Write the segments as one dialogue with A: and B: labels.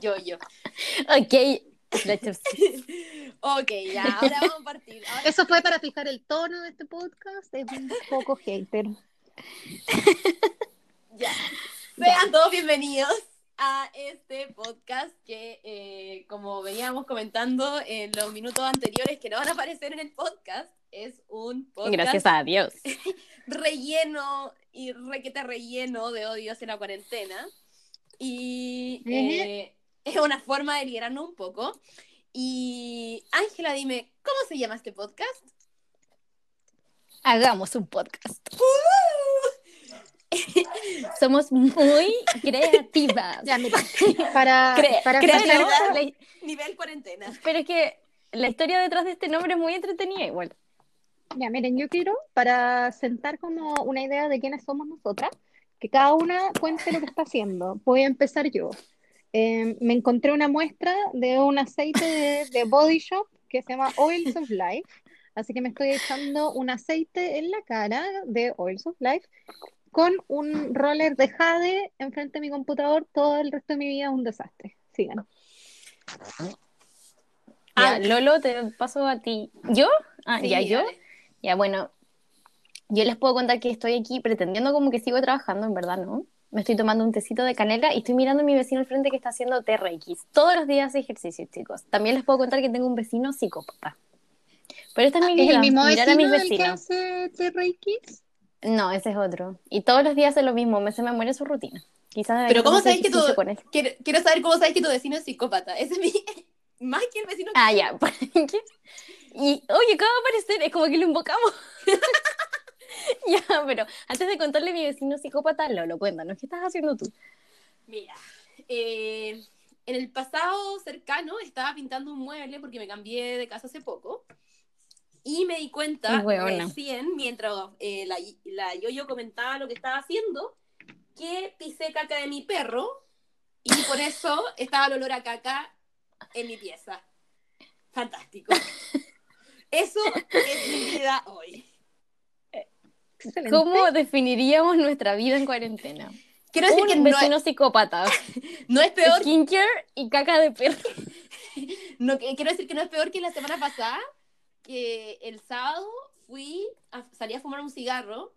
A: Yo, yo.
B: Ok.
A: Ok, ya, ahora vamos a partir. Ahora-
C: Eso fue para fijar el tono de este podcast. Es un poco hater.
A: Ya. Sean todos bienvenidos a este podcast que, eh, como veníamos comentando en los minutos anteriores que no van a aparecer en el podcast, es un podcast
B: Gracias a Dios.
A: relleno y requete relleno de odio hacia la cuarentena. Y eh, es una forma de liberarnos un poco. Y Ángela, dime, ¿cómo se llama este podcast?
B: Hagamos un podcast. Somos muy creativas.
C: Ya, mira, para,
B: Cre-
C: para facilitar-
B: la-
A: Nivel cuarentena.
B: pero es que la historia detrás de este nombre es muy entretenida igual.
C: Ya, miren, yo quiero, para sentar como una idea de quiénes somos nosotras, que cada una cuente lo que está haciendo. Voy a empezar yo. Eh, me encontré una muestra de un aceite de, de Body Shop que se llama Oils of Life. Así que me estoy echando un aceite en la cara de Oils of Life con un roller de jade enfrente de mi computador. Todo el resto de mi vida es un desastre. Sigan.
B: Ya,
A: Ah.
B: Lolo, te paso a ti. ¿Yo? Ah,
A: Sí,
B: ya, yo. Ya, bueno, yo les puedo contar que estoy aquí pretendiendo como que sigo trabajando, en verdad, ¿no? Me estoy tomando un tecito de canela y estoy mirando a mi vecino al frente que está haciendo TRX. Todos los días hace ejercicio, chicos. También les puedo contar que tengo un vecino psicópata. Pero esta es mi
C: ¿Es
B: vida,
C: el mismo
B: mirar a mis
C: vecino el que hace TRX?
B: No, ese es otro. Y todos los días hace lo mismo, me se me muere su rutina. Quizás
A: Pero ¿cómo sabes que
B: él.
A: Quiero, quiero saber cómo sabes que tu vecino es psicópata. Ese es mi. Más que el vecino.
B: Ah, ya. ¿Qué? Y, oye, acaba de aparecer, es como que lo invocamos. ya, pero antes de contarle a mi vecino psicópata, Lolo, cuéntanos, ¿qué estás haciendo tú?
A: Mira, eh, en el pasado cercano estaba pintando un mueble porque me cambié de casa hace poco. Y me di cuenta recién, mientras eh, la, la yo-yo comentaba lo que estaba haciendo, que pisé caca de mi perro y por eso estaba el olor a caca en mi pieza. Fantástico. Eso es mi vida hoy.
C: Excelente.
B: ¿Cómo definiríamos nuestra vida en cuarentena?
A: Quiero decir que
B: Un
A: no
B: vecino
A: es,
B: psicópata,
A: no es peor
B: skincare y caca de perro.
A: No, que- quiero decir que no es peor que la semana pasada, que el sábado fui, a, salí a fumar un cigarro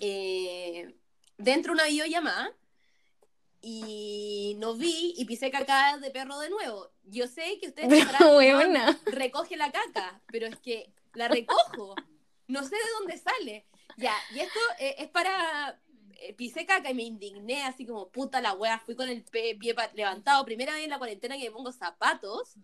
A: eh, dentro de una videollamada y no vi y pisé caca de perro de nuevo. Yo sé que ustedes. "No, recoge la caca, pero es que la recojo. No sé de dónde sale. Ya, y esto eh, es para... eh, pisé caca y me indigné así como puta la wea, fui con el pie pa- levantado, primera vez en la cuarentena que me pongo zapatos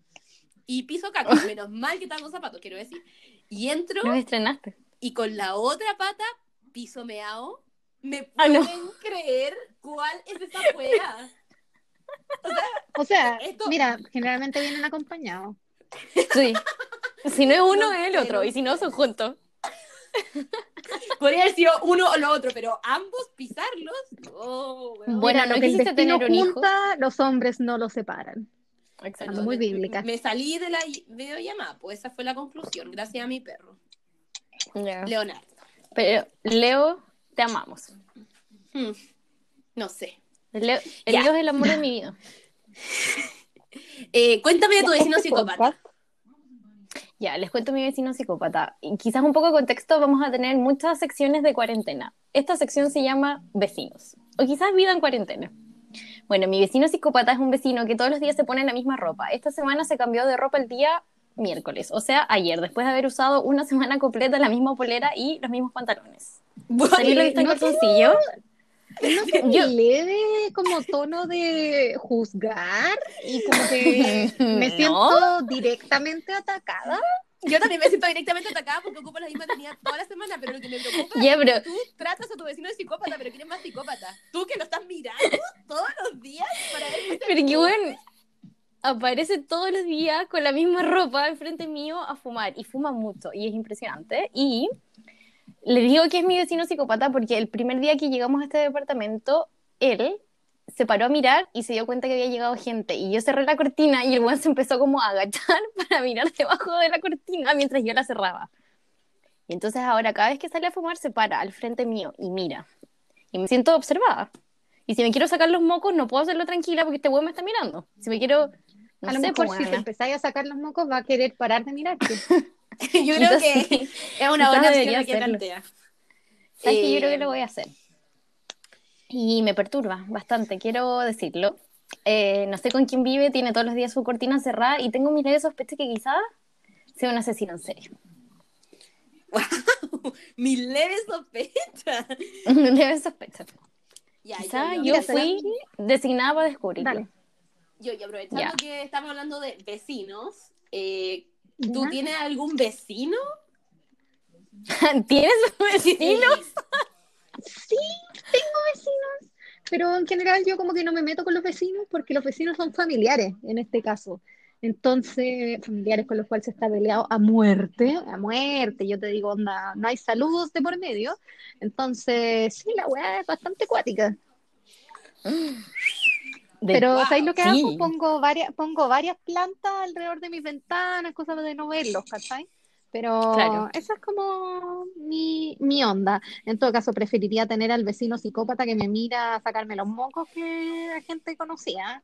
A: y piso caca, menos mal que tengo zapatos, quiero decir. Y entro
B: Los estrenaste.
A: y con la otra pata piso meao. ¿Me
B: Ah,
A: pueden
B: no.
A: creer cuál es esa wea?
C: O sea,
A: Esto-
C: mira, generalmente vienen acompañados.
B: Sí. Si no es uno,
A: No
B: es el otro.
A: no
B: Y si no, son juntos.
A: Podría haber sido uno o lo otro, pero ambos pisarlos. Oh.
B: Bueno,
C: Mira,
B: ¿no
C: lo que el
B: quisiste
C: destino
B: tener un hijo?
C: junta, los hombres no lo separan.
B: Exacto.
C: Muy
A: me-
C: bíblica.
A: Me salí de la videollamada, pues esa fue la conclusión, gracias a mi perro. Leonardo.
B: Pero, Leo, te amamos.
A: Hmm, No sé.
B: Leo, el. Leo es el amor de mi vida.
A: Eh, cuéntame de tu vecino
C: Este
A: psicópata.
B: Ya, les cuento mi vecino psicópata. Y quizás un poco de contexto, vamos a tener muchas secciones de cuarentena. Esta sección se llama vecinos, o quizás vida en cuarentena. Bueno, mi vecino psicópata es un vecino que todos los días se pone la misma ropa. Esta semana se cambió de ropa el día miércoles, o sea, ayer, después de haber usado una semana completa la misma polera y los mismos pantalones. ¿También lo viste en
C: no
B: calzoncillo?
C: ¿No
B: Yo-
C: leve como tono de juzgar y como que me
B: No.
C: siento directamente atacada?
A: Yo también me siento directamente atacada porque ocupo la misma tenía toda la semana, pero lo que me preocupa
B: Ya,
A: es que tú tratas a tu vecino de psicópata, pero ¿quién es más psicópata? Tú que lo estás mirando todos los días para ver
B: Pero que bueno, aparece todos los días con la misma ropa enfrente mío a fumar y fuma mucho y es impresionante. Y le digo que es mi vecino psicópata porque el primer día que llegamos a este departamento, él se paró a mirar y se dio cuenta que había llegado gente y yo cerré la cortina y el weón se empezó como a agachar para mirar debajo de la cortina mientras yo la cerraba. Y entonces ahora cada vez que sale a fumar se para al frente mío y mira. Y me siento observada. Y si me quiero sacar los mocos, no puedo hacerlo tranquila porque este weón me está mirando. Si me quiero. No
C: a lo
B: sé,
C: mejor
B: pues,
C: si te empezáis a sacar los mocos va a querer parar de mirarte.
A: Yo creo
B: Quizás
A: que es una buena opción que plantea.
B: ¿Sabes qué? Yo creo
A: Eh,
B: que lo voy a hacer. Y me perturba bastante, quiero decirlo. Eh, no sé con quién vive, tiene todos los días su cortina cerrada y tengo mi leve sospecha que quizás sea un asesino en serio.
A: Mi leve sospecha.
B: leve sospecha.
A: Ya,
B: Quizás
A: yo,
B: yo,
A: yo,
C: Mira, será-
B: fui designada para descubrirlo.
C: Dale.
A: yo, y aprovechando que estamos hablando de vecinos, eh, ¿tú
C: ¿Ya?
A: tienes algún vecino?
B: ¿Tienes vecinos?
C: Sí, tengo vecinos, pero en general yo como que no me meto con los vecinos porque los vecinos son familiares en este caso. Entonces, familiares con los cuales se está peleado a muerte, a muerte, yo te digo, onda, no hay saludos de por medio. Entonces, sí, la weá es bastante cuática. Pero,
A: wow,
C: ¿sabéis lo que
B: sí.
C: hago? Pongo varias, pongo varias plantas alrededor de mis ventanas, cosas de no verlos, ¿cachai? Pero
B: Claro.
C: esa es como mi, mi onda. En todo caso, preferiría tener al vecino psicópata que me mira a sacarme los mocos que a gente conocida.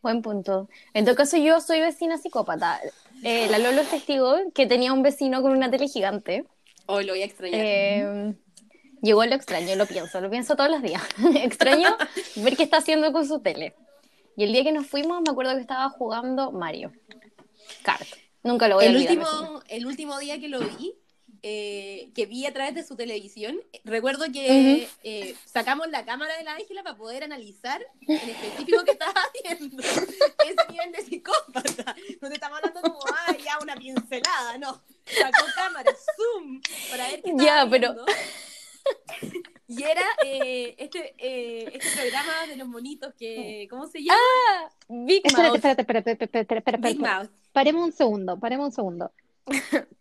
B: Buen punto. En todo caso, yo soy vecina psicópata. Eh, la Lolo es testigo que tenía un vecino con una tele gigante.
A: Hoy lo voy a extrañar.
B: Eh, llegó lo extraño, lo pienso, lo pienso todos los días. extraño ver qué está haciendo con su tele. Y el día que nos fuimos, me acuerdo que estaba jugando Mario Kart. Nunca lo voy a
A: el,
B: olvidar. vecino.
A: último, el último día que lo vi, eh, que vi a través de su televisión, recuerdo que eh, sacamos la cámara de la Ángela para poder analizar en específico qué estaba haciendo. Ese nivel de psicópata. No te estamos hablando como, ah, ya una pincelada, no. Sacó cámara, zoom, para ver qué estaba
B: Ya, pero-
A: viendo. Y era eh, este, eh, este programa de los monitos que, ¿cómo se llama?
B: Big
C: Espérate,
B: Mouth.
C: espérate, espérate, espérate, espérate, espérate,
A: Big
C: espérate.
A: Mouth.
C: Paremos un segundo, paremos un segundo.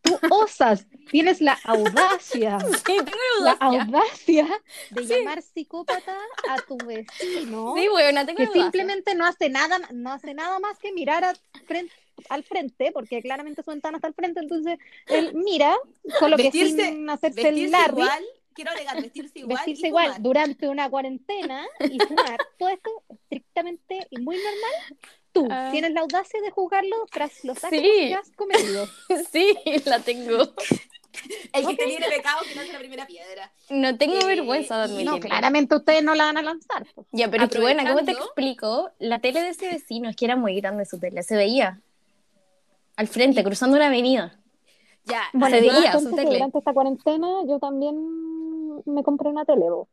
C: Tú osas, tienes la audacia,
B: Sí, tengo
C: la
B: audacia.
C: audacia de llamar psicópata a tu vecino.
B: Sí, buena, tengo
C: que
B: audacia.
C: simplemente no hace nada, no hace nada más que mirar a frente- al frente, porque claramente su ventana está al frente, entonces él mira, solo que
A: Vestirse-
C: sin hacerse el Larry,
A: igual, quiero agregar, vestirse igual.
C: vestirse
A: y
C: igual
A: fumar.
C: durante una cuarentena y fumar, todo esto estrictamente y muy normal, tú
B: Ah.
C: tienes la audacia de juzgarlo tras los actos
B: Sí.
C: que has cometido.
B: Sí, la tengo.
A: El que te tiene pecado que no hace la primera piedra.
B: No tengo
A: Eh,
B: vergüenza de admitirlo.
C: No, claramente ustedes no la van a lanzar. pues.
B: Ya, pero es que bueno, ¿cómo te explico? La tele de ese vecino es que era muy grande su tele, se veía al frente, cruzando una avenida.
A: Ya,
B: Bueno,
C: yo
B: veía su tele.
C: durante esta cuarentena yo también me compré una tele, bo.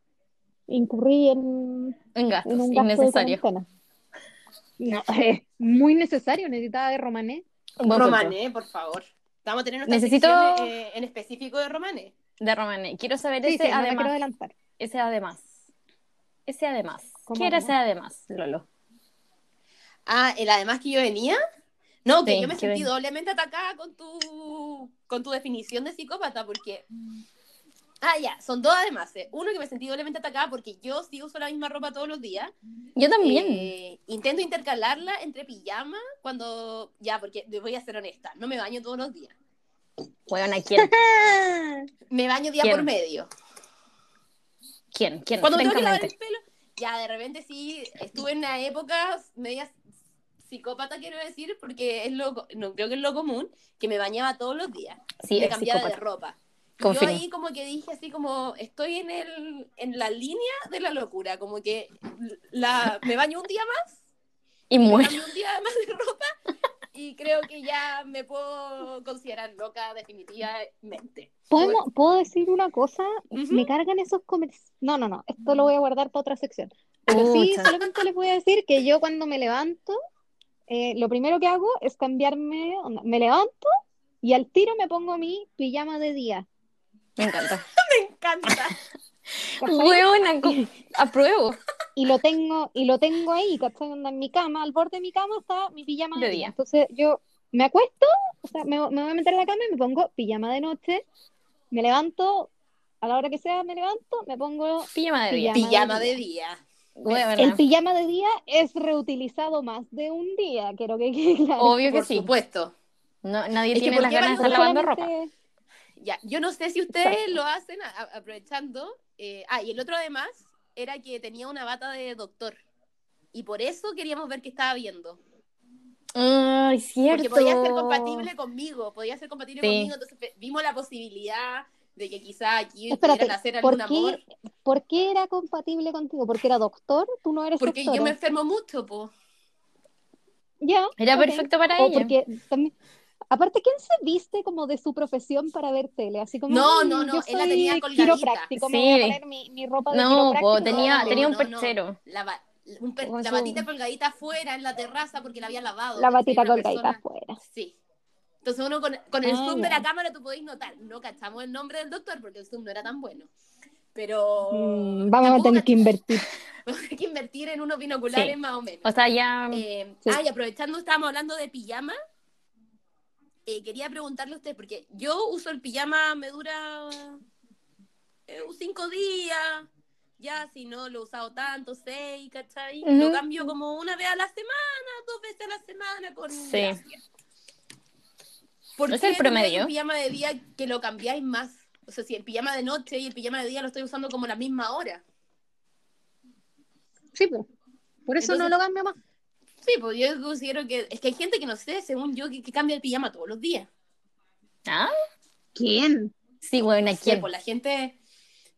C: incurrí en,
B: En gastos,
C: en un gasto de
B: innecesario.
C: cuarentena. No, es muy necesario, necesitaba de Romané.
A: Romané, por favor. Vamos a tener nuestra
B: Necesito-
A: sección, eh, en específico de Romané.
B: De Romané. Quiero saber
C: Sí,
B: ese
C: sí, no me quiero
B: además.
C: adelantar.
B: ese además. Ese además.
C: ¿Cómo,
B: ¿Qué era ese además, Lolo?
A: Ah, el además que yo venía. No, que
B: Sí,
A: yo me sentí
B: ven-
A: doblemente atacada con tu, con tu definición de psicópata, porque. Ah, ya, son dos además. eh. Uno que me sentí doblemente atacada porque yo sí uso la misma ropa todos los días.
B: Yo también.
A: Eh, intento intercalarla entre pijama cuando. Ya, porque voy a ser honesta, no me baño todos los días.
B: Bueno, ¿a quién?
A: Me baño día
B: ¿Quién?
A: por medio.
B: ¿Quién? ¿Quién?
A: Cuando me tengo que lavar el pelo, ya de repente sí, estuve en una época media psicópata, quiero decir, porque es lo, no creo que es lo común, que me bañaba todos los días,
B: Sí,
A: me cambiaba de ropa. Yo ahí como que dije así como, estoy en, el, en la línea de la locura, como que la, me baño un día más,
B: Y
A: me
B: muero.
A: cambio un día más de ropa, y creo que ya me puedo considerar loca definitivamente.
C: ¿Podemos, ¿Puedo decir una cosa? Me cargan esos comerciales. No, no, no, esto lo voy a guardar para otra sección. Pero sí, solamente les voy a decir que yo cuando me levanto, eh, lo primero que hago es cambiarme, onda, me levanto y al tiro me pongo mi pijama de día.
B: Me encanta.
A: Me encanta.
B: Huevona, apruebo.
C: Y lo tengo, y lo tengo ahí, ¿cachai? En mi cama, al borde de mi cama está mi pijama de,
B: De
C: día.
B: día.
C: Entonces yo me acuesto, o sea, me, me voy a meter a la cama y me pongo pijama de noche, me levanto, a la hora que sea me levanto, me pongo
B: Pijama de día.
C: Pijama.
A: De día.
C: El pijama de día es reutilizado más de un día, quiero que claro.
B: Obvio que
A: Por
B: sí.
A: supuesto.
B: No, nadie
A: Es
B: tiene
A: ¿por
B: las ganas de estar lavando ropa.
A: Ya, yo no sé si ustedes
C: Exacto.
A: lo hacen a- aprovechando. eh, ah, y el otro además era que tenía una bata de doctor. Y por eso queríamos ver qué estaba viendo.
B: Ay, cierto.
A: Porque podía ser compatible conmigo, podía ser compatible
B: Sí.
A: conmigo. Entonces ve- vimos la posibilidad de que quizá aquí
C: Espérate,
A: pudieran hacer
C: ¿por
A: algún amor.
C: qué, ¿por qué era compatible contigo? ¿Porque era doctor? ¿Tú no eres
A: Porque yo me enfermo mucho, po.
C: Ya,
B: Era perfecto para
C: O
B: ella.
C: porque también... Aparte, ¿quién se viste como de su profesión para ver tele? Así como,
A: No,
C: "Mm,
A: no, no,
C: yo
A: él la tenía colgadita".
C: quiropráctico, me voy a
B: Sí.
C: poner mi, mi ropa de
B: No,
C: quiropráctico.
B: po, tenía-
C: No,
B: tenía un
A: no, no.
B: perchero.
A: La, ba- un per- la batita colgadita afuera en la terraza porque la había lavado.
C: La batita colgadita afuera.
A: Sí. Entonces uno con, con el
C: Ah,
A: zoom de la cámara tú podéis notar. No cachamos el nombre del doctor porque el zoom no era tan bueno. Pero
C: Mm, vamos a tener que invertir.
A: hay que invertir en unos binoculares
B: Sí.
A: más o menos.
B: O sea, ya.
A: Eh,
C: Sí.
A: Ah, y aprovechando, estábamos hablando de pijama. Eh, quería preguntarle a usted, porque yo uso el pijama, me dura eh, cinco días. Ya, si no lo he usado tanto, seis, ¿cachai? Lo cambio como una vez a la semana, dos veces a la semana con
B: Sí.
A: ¿Por
B: Es
A: qué
B: el
A: no
B: promedio.
A: un pijama de día que lo cambiáis más? O sea, si el pijama de noche y el pijama de día lo estoy usando como la misma hora.
C: Sí, pues. Por eso
A: Entonces-
C: no lo cambio más.
A: Sí, pues yo considero que es que hay gente que no sé, según yo, que, que cambia el pijama todos los días.
B: ¿Ah?
C: ¿Quién?
B: Sí, bueno, ¿a
A: Sí,
B: quién?
A: pues la gente.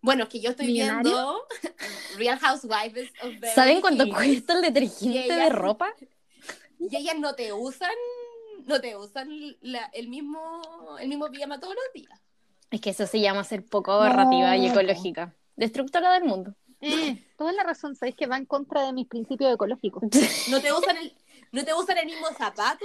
A: Bueno, es que yo estoy
C: ¿Millonario?
A: viendo Real Housewives of Beverly
B: ¿Saben cuánto
A: Hills,
B: cuesta el detergente
A: ella-
B: de ropa?
A: Y ellas no te usan, no te usan la- el mismo, el mismo pijama todos los días.
B: Es que eso se llama ser poco ahorrativa y ecológica. Destructora del mundo.
C: Eh, toda la razón, sabéis que va en contra de mis principios ecológicos.
A: No te usan el, no te usan el mismo zapato,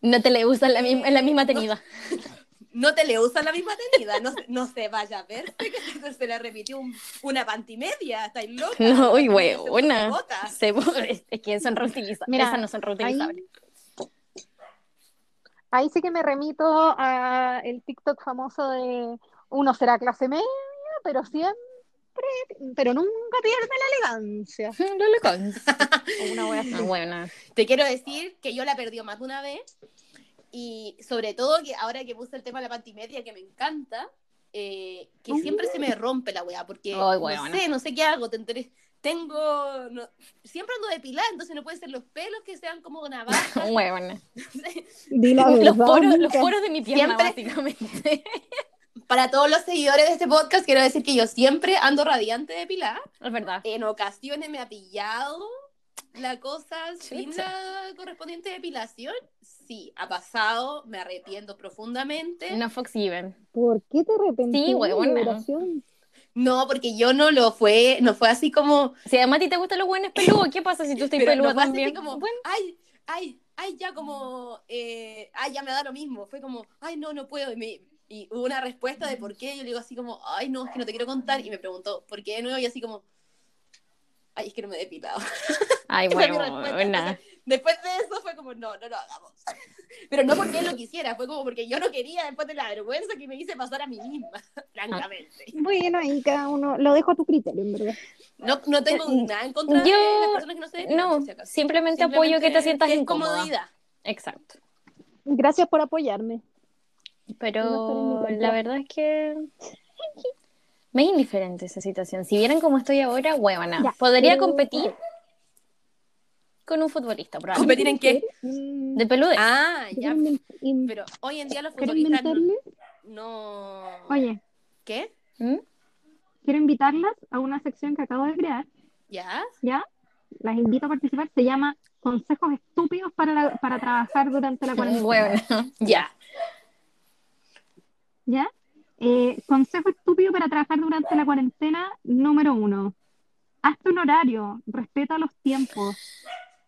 B: No te le usan la misma, en la misma tenida.
A: no te le usan la misma tenida, no, se- no se vaya a verse que se le repitió un- una pantimedia, estáis loca.
B: No, uy,
A: Se bota.
B: Se- es es que son reutilizables.
C: Mira,
B: Esas no son reutilizables.
C: Ahí sí que me remito a el TikTok famoso de uno será clase media, pero siempre, pero nunca pierde la elegancia.
B: Consta.
C: O una wea así.
B: Ah, bueno.
A: Te quiero decir que yo la perdió más de una vez y sobre todo que ahora que puse el tema de la pantimedia que me encanta, eh, que siempre se me rompe la weá porque
B: Ay,
A: no sé, no sé qué hago, te enteré- tengo, no- siempre ando depilada, entonces no puede ser los pelos que sean como.
C: Di la
B: Los poros, los poros de mi pierna,
A: Siempre-
B: básicamente.
A: Para todos los seguidores de este podcast quiero decir que yo siempre ando radiante depilada.
B: Es verdad.
A: En ocasiones me ha pillado la cosa sin la correspondiente depilación. Sí, ha pasado, me arrepiento profundamente.
B: No Fox Given.
C: ¿Por qué te arrepentiste?
B: Sí, huevona.
C: Liberación?
A: No, porque yo no lo fue, no fue así como,
B: Si además a ti te gustan los buenos peludos, ¿qué pasa si tú estás
A: pero
B: peluda
A: no fue así
B: también?
A: como,
B: Bueno,
A: ay, ay, ay, ya como, eh, ay, ya me da lo mismo. Fue como, ay, no, no puedo. Y, me- y hubo una respuesta de por qué. Yo le digo así como, ay, no, es que no te quiero contar. Y me preguntó, ¿por qué de nuevo? Y así como, ay, es que no me he depilado.
B: Ay, bueno, nada.
A: Después de eso fue como, no, no lo hagamos. Pero no porque él lo quisiera, fue como porque yo no quería después de la vergüenza que me hice pasar a mí misma, francamente.
C: Bueno, ahí cada uno lo dejo a tu criterio, en verdad.
A: No, no tengo
B: Eh,
A: nada en contra
B: yo-
A: de las personas que no se depilan,
B: No,
A: si
B: simplemente apoyo que te sientas incómoda.
A: comodidad.
B: Exacto.
C: Gracias por apoyarme.
B: Pero la verdad es que me es indiferente esa situación. Si vieran cómo estoy ahora, huevona.
C: Ya,
B: Podría
C: pero-
B: competir con un futbolista, probablemente.
A: ¿Competir en qué?
B: De peludez.
A: Ah,
C: ¿quieren
A: ya. Pero hoy en día los
C: ¿Quiero
A: futbolistas no.
C: Oye,
A: ¿Qué?
B: ¿Mm?
C: quiero invitarlas a una sección que acabo de crear,
A: ¿Ya?
C: ¿ya? Las invito a participar, se llama Consejos estúpidos para, la- para trabajar durante la cuarentena,
B: Huevona.
A: Ya.
C: ¿Ya? Eh, consejo estúpido para trabajar durante la cuarentena, número uno. Hazte un horario, respeta los tiempos,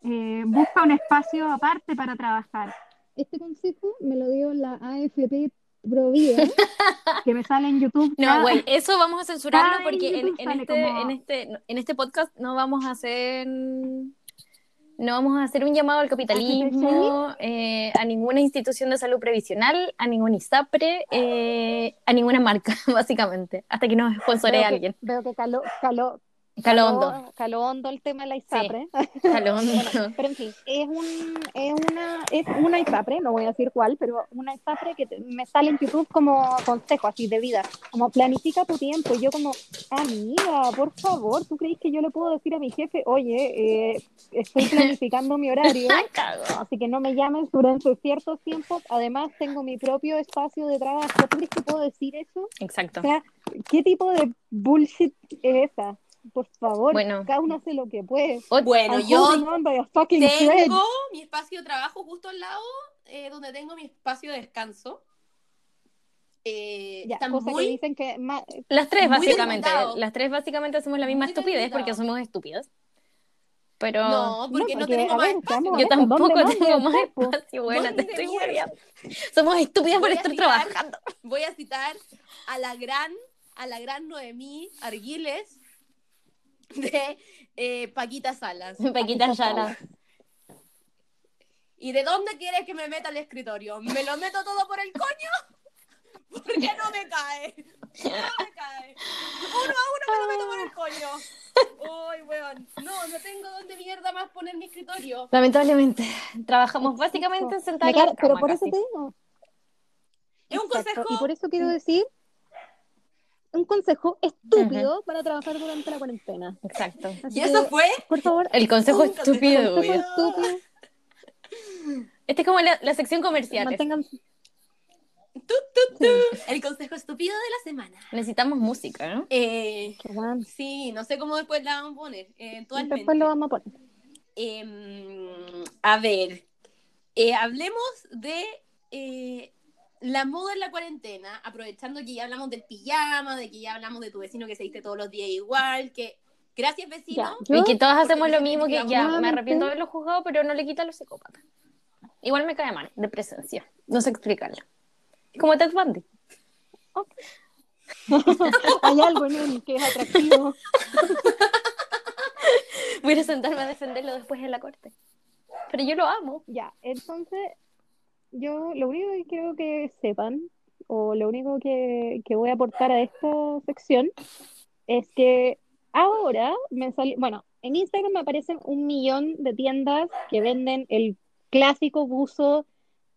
C: eh, busca un espacio aparte para trabajar. Este consejo me lo dio la AFP Provida, que me sale en YouTube.
B: No, güey, eso vamos a censurarlo porque en, este,
C: como-
B: en, este, en este podcast no vamos a hacer no vamos a hacer un llamado al capitalismo, eh, a ninguna institución de salud previsional, a ningún ISAPRE, eh, a ninguna marca, básicamente, hasta que nos sponsore
C: veo que,
B: alguien.
C: Veo que caló, caló,
B: Caló hondo
C: el tema de la ISAPRE.
B: Caló hondo.
C: Pero en fin, es, un, es, una, es una ISAPRE, no voy a decir cuál, pero una ISAPRE que te- me sale en YouTube como consejo así de vida, como planifica tu tiempo. Y yo como, amiga, por favor, ¿tú crees que yo le puedo decir a mi jefe, oye, eh, estoy planificando mi horario? Así que no me llames durante ciertos tiempos. Además, tengo mi propio espacio de trabajo. ¿Tú crees que puedo decir eso?
B: Exacto.
C: O sea, ¿qué tipo de bullshit es esa? Por favor,
B: Bueno.
C: cada uno hace lo que puede.
A: Bueno,
C: I'm
A: yo tengo mi espacio de trabajo justo al lado, eh, donde tengo mi espacio de descanso. Eh,
C: Ya, cosa que
A: muy
C: dicen que ma-
B: Las tres,
A: Muy
B: básicamente.
A: delimitado.
B: Las tres, básicamente, hacemos la misma
A: Muy
B: estupidez
A: delimitado.
B: porque somos estúpidas. Pero
A: No, porque no,
C: porque,
A: tenemos
C: a
A: más
C: ver,
A: espacio.
B: yo tampoco
C: ¿dónde más
B: tengo más espacio. Bueno, te
A: ¿Dónde
B: estoy hueveando. Somos estúpidas por
A: Voy a
B: estar
A: citar-
B: trabajando.
A: Voy a citar a la gran, a la gran Noemí Arguiles de eh, Paquita Salas.
B: Paquita Yala.
A: ¿Y de dónde quieres que me meta el escritorio? ¿Me lo meto todo por el coño? Porque no me cae. No me cae. Uno a uno me lo meto por el coño. Uy, weón. No, no tengo dónde mierda más poner mi escritorio.
B: Lamentablemente, trabajamos básicamente en
C: pero por eso te digo.
A: Es un
C: Exacto,
A: consejo.
C: Y por eso quiero decir un consejo estúpido para trabajar durante la cuarentena.
B: Exacto.
C: Así
A: Y eso
C: que,
A: fue
C: por favor,
B: El consejo estúpido.
C: consejo estúpido,
B: Este es como la, la sección comercial.
C: mantengan
A: tu, tu, tu, el consejo estúpido de la semana.
B: Necesitamos música, ¿no?
A: Eh, sí, no sé cómo después la vamos a poner. eh.
C: Después lo vamos a poner.
A: Em, a ver, eh, hablemos de eh, la moda en la cuarentena, aprovechando que ya hablamos del pijama, de que ya hablamos de tu vecino que se viste todos los días igual, que gracias vecino.
C: Ya,
B: Y que todas
A: Porque
B: hacemos lo mismo que ya, me arrepiento de haberlo juzgado, pero no le quita a los psicópatas. Igual me cae mal, de presencia. No sé explicarlo. Como Ted Bundy.
C: Hay algo en él que es atractivo.
B: Voy a sentarme a defenderlo después en la corte. Pero yo lo amo.
C: Ya, entonces, yo lo único que quiero que sepan, o lo único que, que voy a aportar a esta sección, es que ahora me salió, bueno, en Instagram me aparecen un millón de tiendas que venden el clásico buzo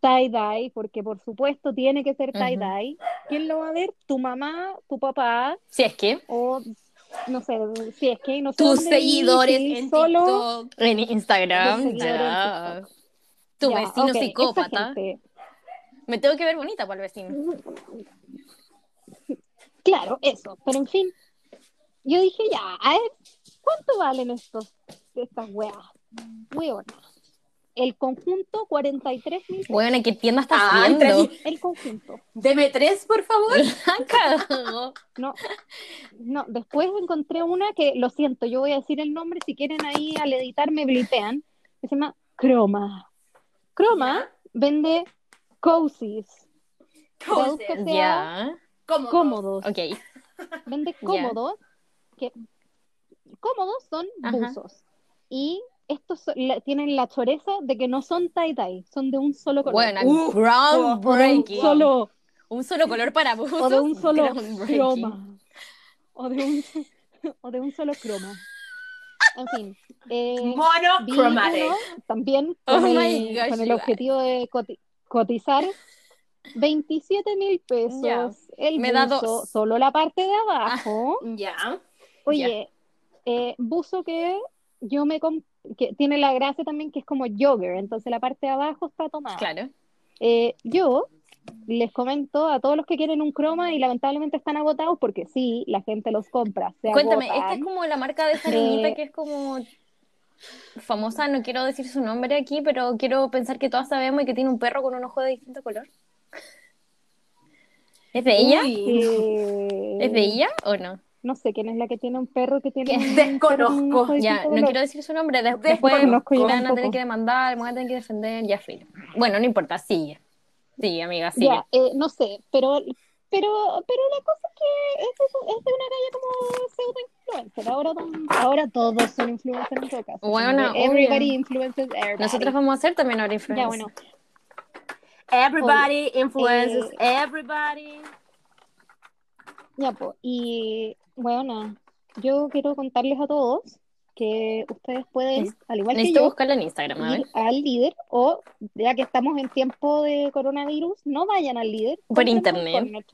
C: tie-dye, porque por supuesto tiene que ser tie-dye. ¿Quién lo va a ver? Tu mamá, tu papá,
B: Si es que
C: o no sé, si es que no
A: Tus seguidores en
C: solo
A: TikTok.
B: en Instagram,
C: en.
B: Tu
C: Ya,
B: vecino psicópata.
C: gente.
B: Me tengo que ver bonita para el vecino.
C: Claro, eso, pero en fin, yo dije ya, a ver, ¿cuánto valen estos, estas weas? Weonas. El conjunto, 43 mil
B: Bueno, ¿qué tienda estás
A: Ah,
B: viendo?
C: El conjunto.
A: Deme tres, por favor.
C: No, no, después encontré una que, lo siento, yo voy a decir el nombre, si quieren ahí al editar me blipean, que se llama Croma. Croma vende cozies, que sea.
A: Cómodo.
C: cómodos.
B: Ok.
C: vende cómodos, que cómodos son
B: Ajá.
C: buzos. Y estos la- tienen la choreza de que no son tie-dye, son de un solo color.
B: Bueno,
A: Uh,
C: de un
B: groundbreaking.
C: solo,
B: Un solo color para buzos.
C: o de un solo
B: groundbreaking.
C: croma. O de un, o de un solo croma. En fin. eh,
A: Monochromatic.
C: también
B: Oh
C: con, el,
B: gosh,
C: con el
B: you
C: objetivo de coti- cotizar 27 mil pesos. El
B: Me da dos.
C: solo la parte de abajo.
A: Ya.
C: Oye, eh, buzo que yo me que tiene la gracia también que es como jogger, entonces la parte de abajo está tomada.
B: Claro.
C: Eh, yo les comento a todos los que quieren un croma y lamentablemente están agotados porque sí, la gente los compra. Se
B: Cuéntame,
C: agotan.
B: esta es como la marca de esa niñita
C: Eh,
B: que es como famosa, no quiero decir su nombre aquí, pero quiero pensar que todas sabemos y que tiene un perro con un ojo de distinto color. ¿Es de ella?
C: Eh,
B: ¿Es de ella o no?
C: No sé quién es la que tiene un perro que tiene.
A: Desconozco.
B: Ya, no
C: color.
B: quiero decir su nombre, de- después
C: Desconozco, yo
B: me van a tener que demandar, me van a tener que defender, ya filo. Bueno, no importa, sigue. Sigue, amiga.
C: Ya, eh, no sé, pero, pero, pero la cosa es que es de, es de una calle como pseudo influencer. Ahora, ahora todos son influencers en todo caso.
B: Bueno,
C: everybody
B: obvio.
C: influences everybody.
B: Nosotros vamos a hacer también ahora influencia.
C: Ya, bueno.
A: Everybody influences
C: eh,
A: everybody.
C: Ya, pues. Y, bueno, yo quiero contarles a todos que ustedes pueden, al igual que
B: Necesito
C: yo,
B: buscarla en Instagram, a ver.
C: ir al líder o ya que estamos en tiempo de coronavirus, no vayan al líder.
B: Por internet.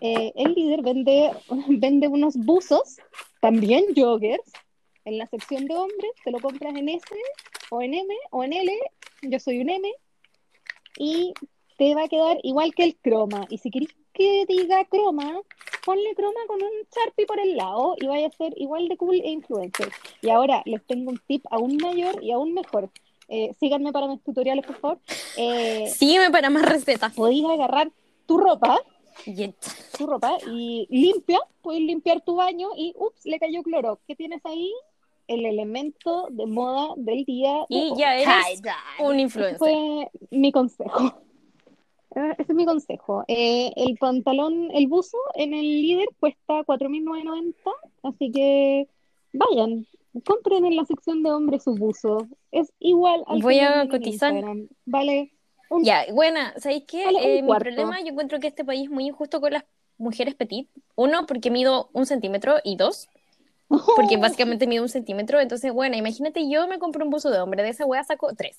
C: Eh, el líder vende, vende unos buzos, también joggers, en la sección de hombres, te lo compras en S o en M o en L, yo soy un M, y te va a quedar igual que el croma. Y si querés que diga croma, ponle croma con un Sharpie por el lado y vaya a ser igual de cool e influencer. Y ahora les tengo un tip aún mayor y aún mejor. Eh, síganme para mis tutoriales, por favor. Eh,
B: Sígueme para más recetas.
C: podéis agarrar tu ropa,
B: Yet.
C: tu ropa y limpia, podéis limpiar tu baño y ups, le cayó cloro. ¿Qué tienes ahí? El elemento de moda del día. de
B: Y
C: hoy.
B: ya eres un
C: Ese
B: influencer.
C: fue mi consejo. Eh, Ese es mi consejo. Eh, el pantalón, el buzo en el líder cuesta 4.990, así que vayan, compren en la sección de hombres su buzo. Es igual al
B: Voy a cotizar.
C: Instagram. Vale un
B: Ya, buena, ¿sabéis qué?
C: Vale,
B: Eh, mi problema, yo encuentro que este país es muy injusto con las mujeres petit. Uno, porque mido un centímetro, y dos, porque básicamente mido un centímetro. Entonces, bueno, imagínate, yo me compro un buzo de hombre, de esa wea saco tres.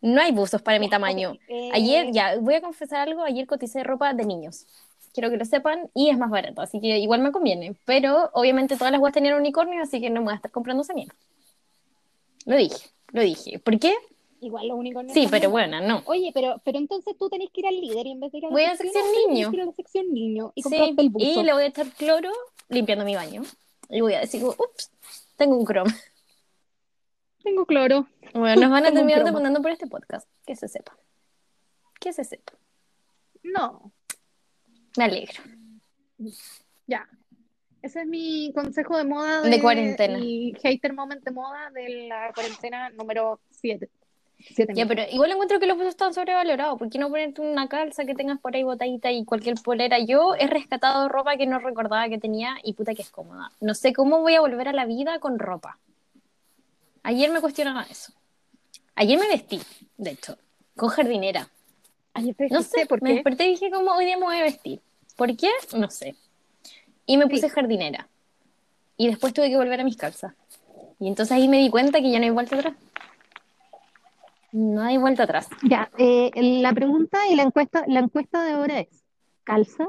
B: No hay buzos para mi tamaño.
C: Ok, eh,
B: Ayer, ya, voy a confesar algo, ayer coticé ropa de niños. Quiero que lo sepan, y es más barato, así que igual me conviene. Pero obviamente todas las weas tenían unicornio, así que no me voy a estar comprando esa mierda. Lo dije, lo dije. ¿Por qué?
C: Igual lo único
B: Sí, pero bueno, no.
C: Oye, pero, pero entonces tú tenés que ir al líder y en vez de ir a la
B: Voy a la sección niño.
C: ir a la sección niño y
B: Sí,
C: el buzo.
B: y le voy a echar cloro limpiando mi baño. Y voy a decir, ups, tengo un croma.
C: Tengo cloro.
B: Bueno, nos van a terminar demandando por este podcast. Que se sepa. Que se sepa.
C: No,
B: Me alegro.
C: ya. Ese es mi consejo de moda
B: De cuarentena.
C: Y hater moment de moda de la cuarentena número 7.
B: Ya, pero igual encuentro que los buzos están sobrevalorados. ¿Por qué no ponerte una calza que tengas por ahí botadita y cualquier polera? Yo he rescatado ropa que no recordaba que tenía y puta que es cómoda. No sé cómo voy a volver a la vida con ropa. Ayer me cuestionaba eso. Ayer me vestí, de hecho, con jardinera.
C: Ay, pero
B: No sé,
C: por
B: me
C: qué.
B: desperté y dije, ¿cómo hoy día me voy a vestir? ¿Por qué? No sé. Y me puse
C: Sí.
B: jardinera. Y después tuve que volver a mis calzas. Y entonces ahí me di cuenta que ya no hay vuelta atrás. No hay vuelta atrás.
C: Ya, eh, la pregunta y la encuesta, la encuesta de ahora es: ¿calza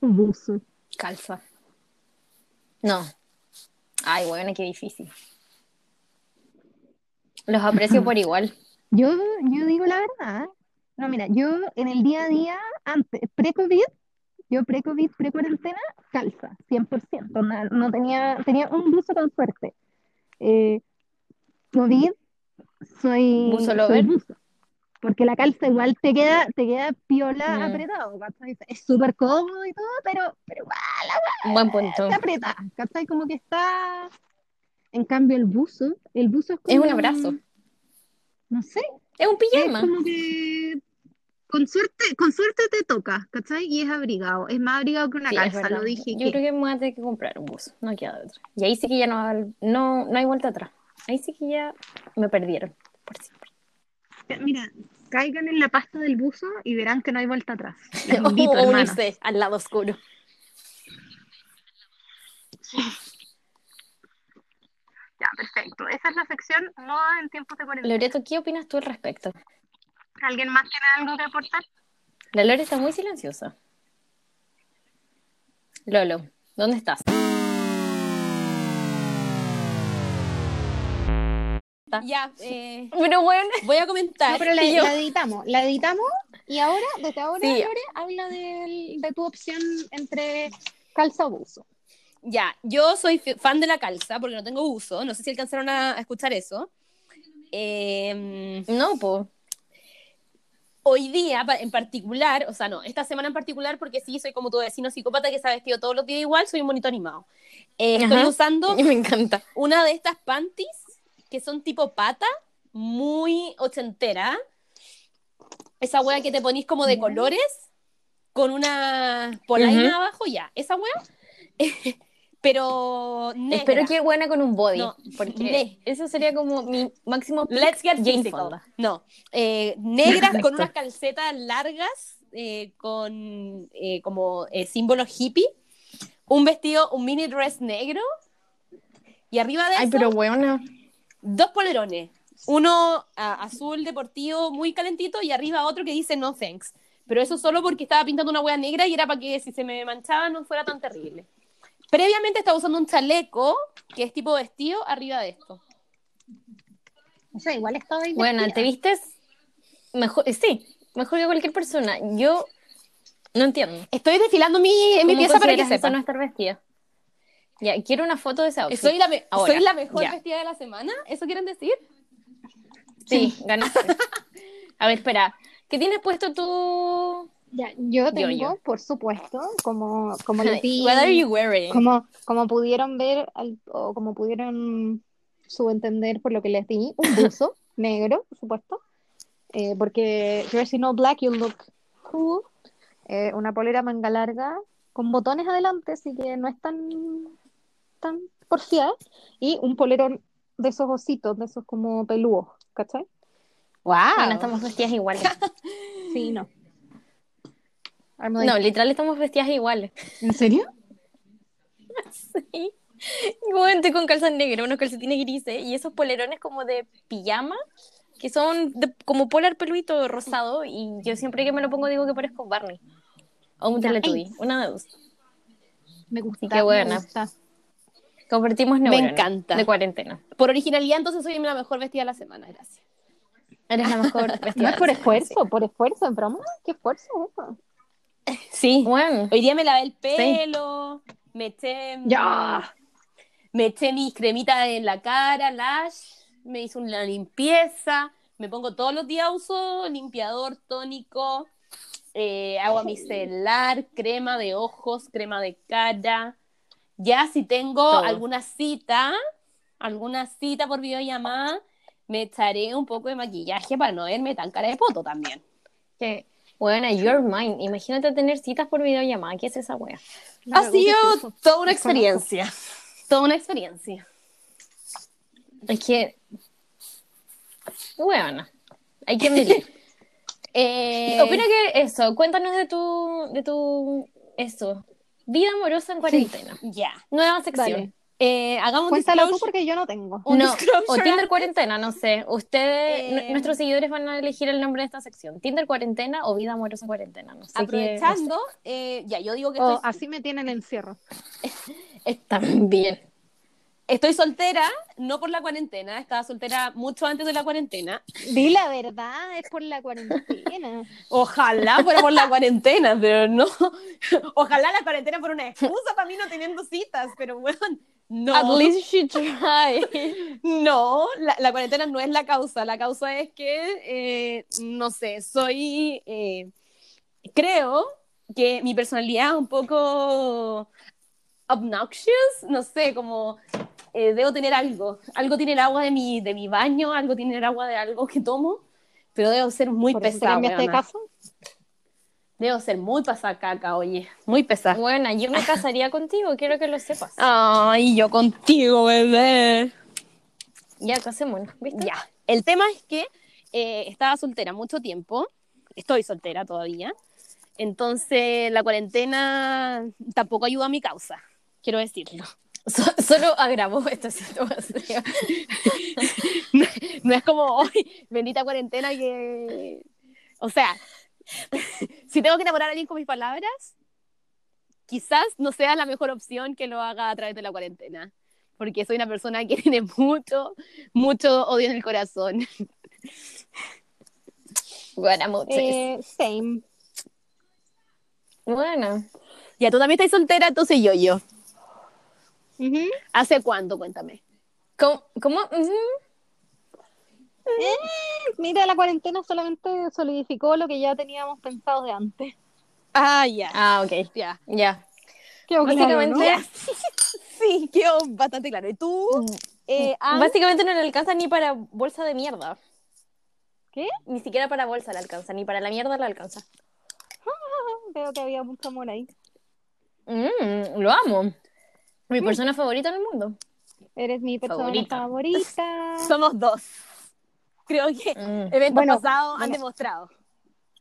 C: o buzo?
B: Calza. No. Ay, bueno, qué difícil. Los aprecio por igual.
C: Yo, yo digo la verdad. No, mira, yo en el día a día, antes, pre-COVID, yo pre-COVID, pre-cuarentena, calza, 100%. No, no tenía, tenía un buzo con suerte. Eh, COVID, soy,
B: ¿Buzo
C: soy buzo. Porque la calza igual te queda, te queda piola
B: Mm.
C: apretado, ¿cachai? Es súper cómodo y todo, pero, pero igual
B: Un buen punto.
C: te aprieta, ¿cachai? Como que está... En cambio el buzo, el buzo es como...
B: Es un abrazo.
C: No sé,
B: Es un
C: es
B: pijama.
C: como que con suerte, con suerte te toca, ¿cachai? Y es abrigado, es más abrigado que una
B: Sí, es
C: calza, lo dije.
B: Yo
C: que-
B: creo que me voy a tener que comprar un buzo. No queda de otra. Y ahí sí que ya no, no, no hay vuelta atrás. Ahí sí que ya me perdieron. Por siempre.
C: Mira, caigan en la pasta del buzo y verán que no hay vuelta atrás. Invito,
B: o
C: hermanos.
B: unirse al lado oscuro.
C: Ya, perfecto. Esa es la sección moda en tiempos de cuarentena.
B: Loreto, ¿qué opinas tú al respecto?
C: ¿Alguien más tiene algo que aportar?
B: La Lore está muy silenciosa. Lolo, ¿dónde estás?
D: Ya, eh,
B: Pero bueno,
D: voy a comentar.
C: No, pero la,
B: y yo-
C: la editamos, la editamos y ahora, desde ahora,
B: Sí.
C: Lore, habla del- de tu opción entre calza o buzo.
D: Ya, yo soy fan de la calza porque no tengo uso. No sé si alcanzaron a a escuchar eso. Eh,
B: no, po.
D: hoy día en particular, o sea, no, esta semana en particular, porque sí, soy como tu vecino psicópata que se ha vestido todos los días igual, soy un monito animado. Eh, estoy usando
B: Me encanta.
D: una de estas panties que son tipo pata, muy ochentera. Esa wea que te ponís como de colores, con una polaina
B: Ujú.
D: abajo, ya, esa wea. Pero negra.
B: Espero que buena con un body.
D: No,
B: porque
D: ne-
B: eso sería como mi máximo. pick
D: Let's get physical.
B: Fonda.
D: No, eh, negras con unas calcetas largas, eh, con eh, como eh, símbolos hippie,
A: un vestido, un mini dress negro. Y arriba de
B: Ay,
A: eso,
B: pero weona.
A: dos polerones. Uno azul deportivo muy calentito y arriba otro que dice no thanks. Pero eso solo porque estaba pintando una hueá negra y era para que si se me manchaba no fuera tan terrible. Previamente estaba usando un chaleco, que es tipo vestido, arriba de esto.
C: O sea, igual estaba ahí.
B: Bueno, te vistes mejor, eh, sí, mejor que cualquier persona. Yo no entiendo.
A: Estoy desfilando mi, en mi
B: ¿Cómo
A: pieza para que sepa.
B: no estar vestida? Ya, quiero una foto de ese outfit.
A: ¿Soy la, me-
B: Ahora,
A: ¿Soy la mejor
B: ya.
A: vestida de la semana? ¿Eso quieren decir?
B: Sí, ganaste. A ver, espera. ¿Qué tienes puesto tú?
C: Ya, yo tengo,
B: Yo-yo.
C: por supuesto, como, como les di,
B: What are you wearing?
C: como, como pudieron ver, al- o como pudieron subentender por lo que les di, un buzo negro, por supuesto, eh, porque dressing all black, you look cool, eh, una polera manga larga con botones adelante, así que no es tan, tan porfiada, y un polerón de esos ositos, de esos como peludos, ¿cachai?
A: ¡Wow!
B: Bueno, estamos vestidas iguales.
C: Sí, no. Like,
B: No, literal estamos vestidas iguales.
C: ¿En serio?
B: Sí. Bueno, estoy con calzas negras, unos calcetines grises y esos polerones como de pijama, que son de- como polar peluito rosado y yo siempre que me lo pongo digo que parezco Barney. O un. Teletubby, una de dos.
C: Me gusta.
B: qué
C: me
B: buena.
C: gusta.
A: Me
B: neuronas
A: encanta.
B: De cuarentena.
A: Por originalidad, entonces soy la mejor vestida de la semana, gracias.
B: Eres la mejor vestida.
C: No es por esfuerzo, por esfuerzo, en broma. ¿Qué esfuerzo es eso?
A: Sí.
B: sí. Bueno,
A: Hoy día me lavé el pelo, me eché,
C: Ya.
A: me eché mis cremitas en la cara, lash, me hice una limpieza, me pongo todos los días, uso limpiador tónico, eh, agua micelar, crema de ojos, crema de cara. Ya si tengo
B: Todo.
A: alguna cita, alguna cita por videollamada, me echaré un poco de maquillaje para no verme tan cara de poto también.
B: que, bueno, you're mine. Imagínate tener citas por videollamada. ¿Qué es esa wea?
C: La
A: Ha
C: cagó, ¿qué
A: sido
C: es
A: toda una experiencia. Toda una experiencia.
B: Es que, bueno, hay que medir.
A: Eh,
B: Opino que eso, cuéntanos de tu, de tu, eso, vida amorosa en cuarentena.
A: Ya.
B: Nueva sección.
A: Eh, hagamos un
C: Cuéntalo tú porque yo no tengo.
A: Un
B: no,
A: disclosure
B: o Tinder cuarentena, no sé. Ustedes,
A: Eh,
B: nu- nuestros seguidores van a elegir el nombre de esta sección. Tinder cuarentena o vida amorosa cuarentena, no sé. qué-
A: Aprovechando, eh, ya, yo digo que
C: O
A: estoy,
C: así me tienen encierro.
B: También.
A: Estoy soltera, no por la cuarentena, estaba soltera mucho antes de la cuarentena.
C: Di la verdad, es por la cuarentena.
A: Ojalá fuera por la cuarentena, pero no. Ojalá la cuarentena fuera una excusa para mí no teniendo citas, pero bueno, no.
B: At least she tried.
A: No, la, la cuarentena no es la causa. La causa es que, eh, no sé, soy. eh, creo que mi personalidad es un poco obnoxious, no sé, como. Eh, debo tener algo. Algo tiene el agua de mi, de mi baño, algo tiene el agua de algo que tomo, pero debo ser muy
C: ¿Por
A: pesada.
C: cambiaste de casa?
A: Debo ser muy pasada caca, oye. Muy pesada.
B: Bueno, yo me casaría contigo, quiero que lo sepas.
A: Ay, yo contigo, bebé.
B: Ya, casémonos, ¿viste?
A: Ya. El tema es que eh, estaba soltera mucho tiempo. Estoy soltera todavía. Entonces, la cuarentena tampoco ayuda a mi causa. Quiero decirlo.
B: So- solo agravó esta situación.
A: No es como hoy, bendita cuarentena que. O sea, si tengo que enamorar a alguien con mis palabras, quizás no sea la mejor opción que lo haga a través de la cuarentena. Porque soy una persona que tiene mucho, mucho odio en el corazón.
B: Bueno, muchas.
C: Eh, same.
B: Bueno,
A: Ya, tú también estás soltera, entonces yo, yo. ¿Hace cuánto? Cuéntame.
B: ¿cómo? cómo? Ujú.
C: Mira, la cuarentena solamente solidificó lo que ya teníamos pensado de antes.
A: Ah, ya.
B: Ah, ok,
A: Ya.
B: ya.
C: Quedó claro,
B: Básicamente,
C: ¿no?
A: Sí, quedó bastante claro. ¿Y tú? Eh, Ann?
B: básicamente no le alcanza ni para bolsa de mierda.
C: ¿Qué?
B: Ni siquiera para bolsa le alcanza, ni para la mierda le alcanza.
C: Veo que había mucho amor ahí.
B: Mm, lo amo. Mi persona favorita en el mundo.
C: Eres mi persona
B: Favorita.
C: favorita.
A: Somos dos. Creo que
B: Mm.
A: eventos
C: Bueno,
A: pasados han
C: bueno.
A: demostrado.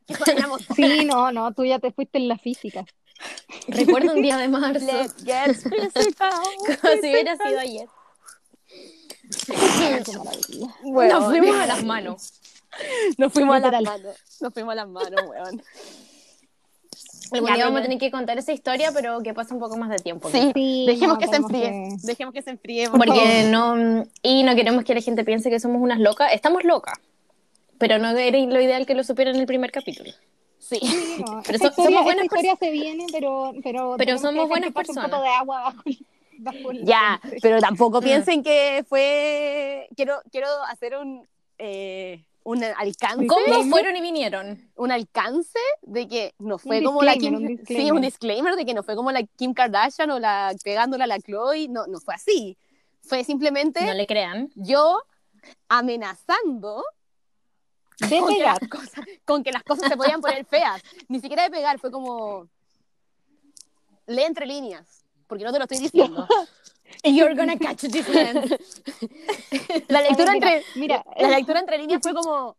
A: que éramos dos.
C: Sí, no, no, tú ya te fuiste en la física.
B: Recuerdo un día de marzo,
A: Let's get physical.
B: como si hubiera sido ayer.
C: Qué maravilla.
A: Bueno,
B: Nos fuimos a las manos.
A: Nos fuimos a las manos. Nos fuimos a las manos, weón.
B: Algún día vamos a tener que contar esa historia, pero que pase un poco más de tiempo.
A: Sí,
C: Sí,
A: dejemos
C: no,
A: que se enfríe.
C: que-
A: Dejemos que se enfríe. por
B: Porque
A: favor.
B: no. Y no queremos que la gente piense que somos unas locas. Estamos locas. Pero no era lo ideal que lo supieran en el primer capítulo.
A: Sí.
C: Sí, no,
B: Pero so- somos
C: historia,
B: buenas
C: esta historia se viene, pero pero,
B: Pero somos buenas
C: que pase un
B: personas.
C: poco de agua bajo, el- bajo
A: Ya, pero tampoco
B: Mm.
A: piensen que fue. Quiero, quiero hacer un. eh, un alcance.
B: ¿Cómo fueron y vinieron?
A: un alcance de que no fue
C: Un
A: como la Kim
C: un
A: sí un disclaimer de que no fue como la Kim Kardashian o la pegándola a la Chloe no no fue así fue simplemente
B: No le crean.
A: yo amenazando
C: De
A: con que,
C: pegar.
A: las cosas, con que las cosas se podían poner feas ni siquiera de pegar fue como lee entre líneas porque no te lo estoy diciendo
B: You're gonna catch this man.
A: la lectura entre
C: mira,
A: la
C: eh,
A: lectura entre líneas fue como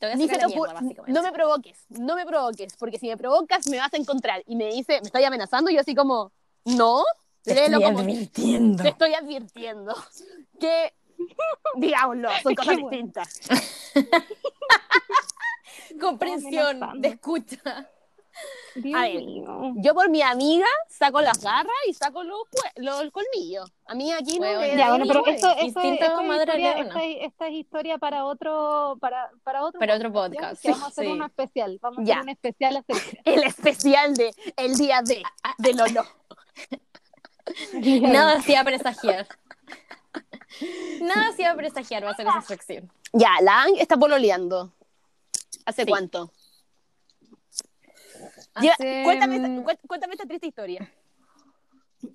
B: la
A: ocu-
B: mierda,
A: no me provoques, no me provoques, porque si me provocas me vas a encontrar. Y me dice, me estoy amenazando, y yo así como, no,
B: Te
A: léelo
B: estoy
A: como,
B: advirtiendo.
A: te estoy advirtiendo que, digámoslo, son cosas distintas.
B: Comprensión de escucha.
C: Dios
A: a ver,
C: mío.
A: Yo por mi amiga saco las garras y saco los, los colmillos. A mí aquí no me
C: Ya, bueno, pero esto, esto, esto es historia, esta, es- esta es historia para otro, para, para otro
B: Para otro podcast,
C: Que vamos a hacer
B: sí.
C: uno especial, vamos a
A: Ya.
C: hacer un especial acerca.
A: El especial de el día de, de Lolo.
B: Nada hacía presagiar. Nada hacía presagiar, va a ser esa sección.
A: Ya, la Ang está pololeando. ¿Hace
B: Sí.
A: cuánto? Lleva-
B: Hace,
A: cuéntame,
B: mm,
A: cuéntame esta triste historia.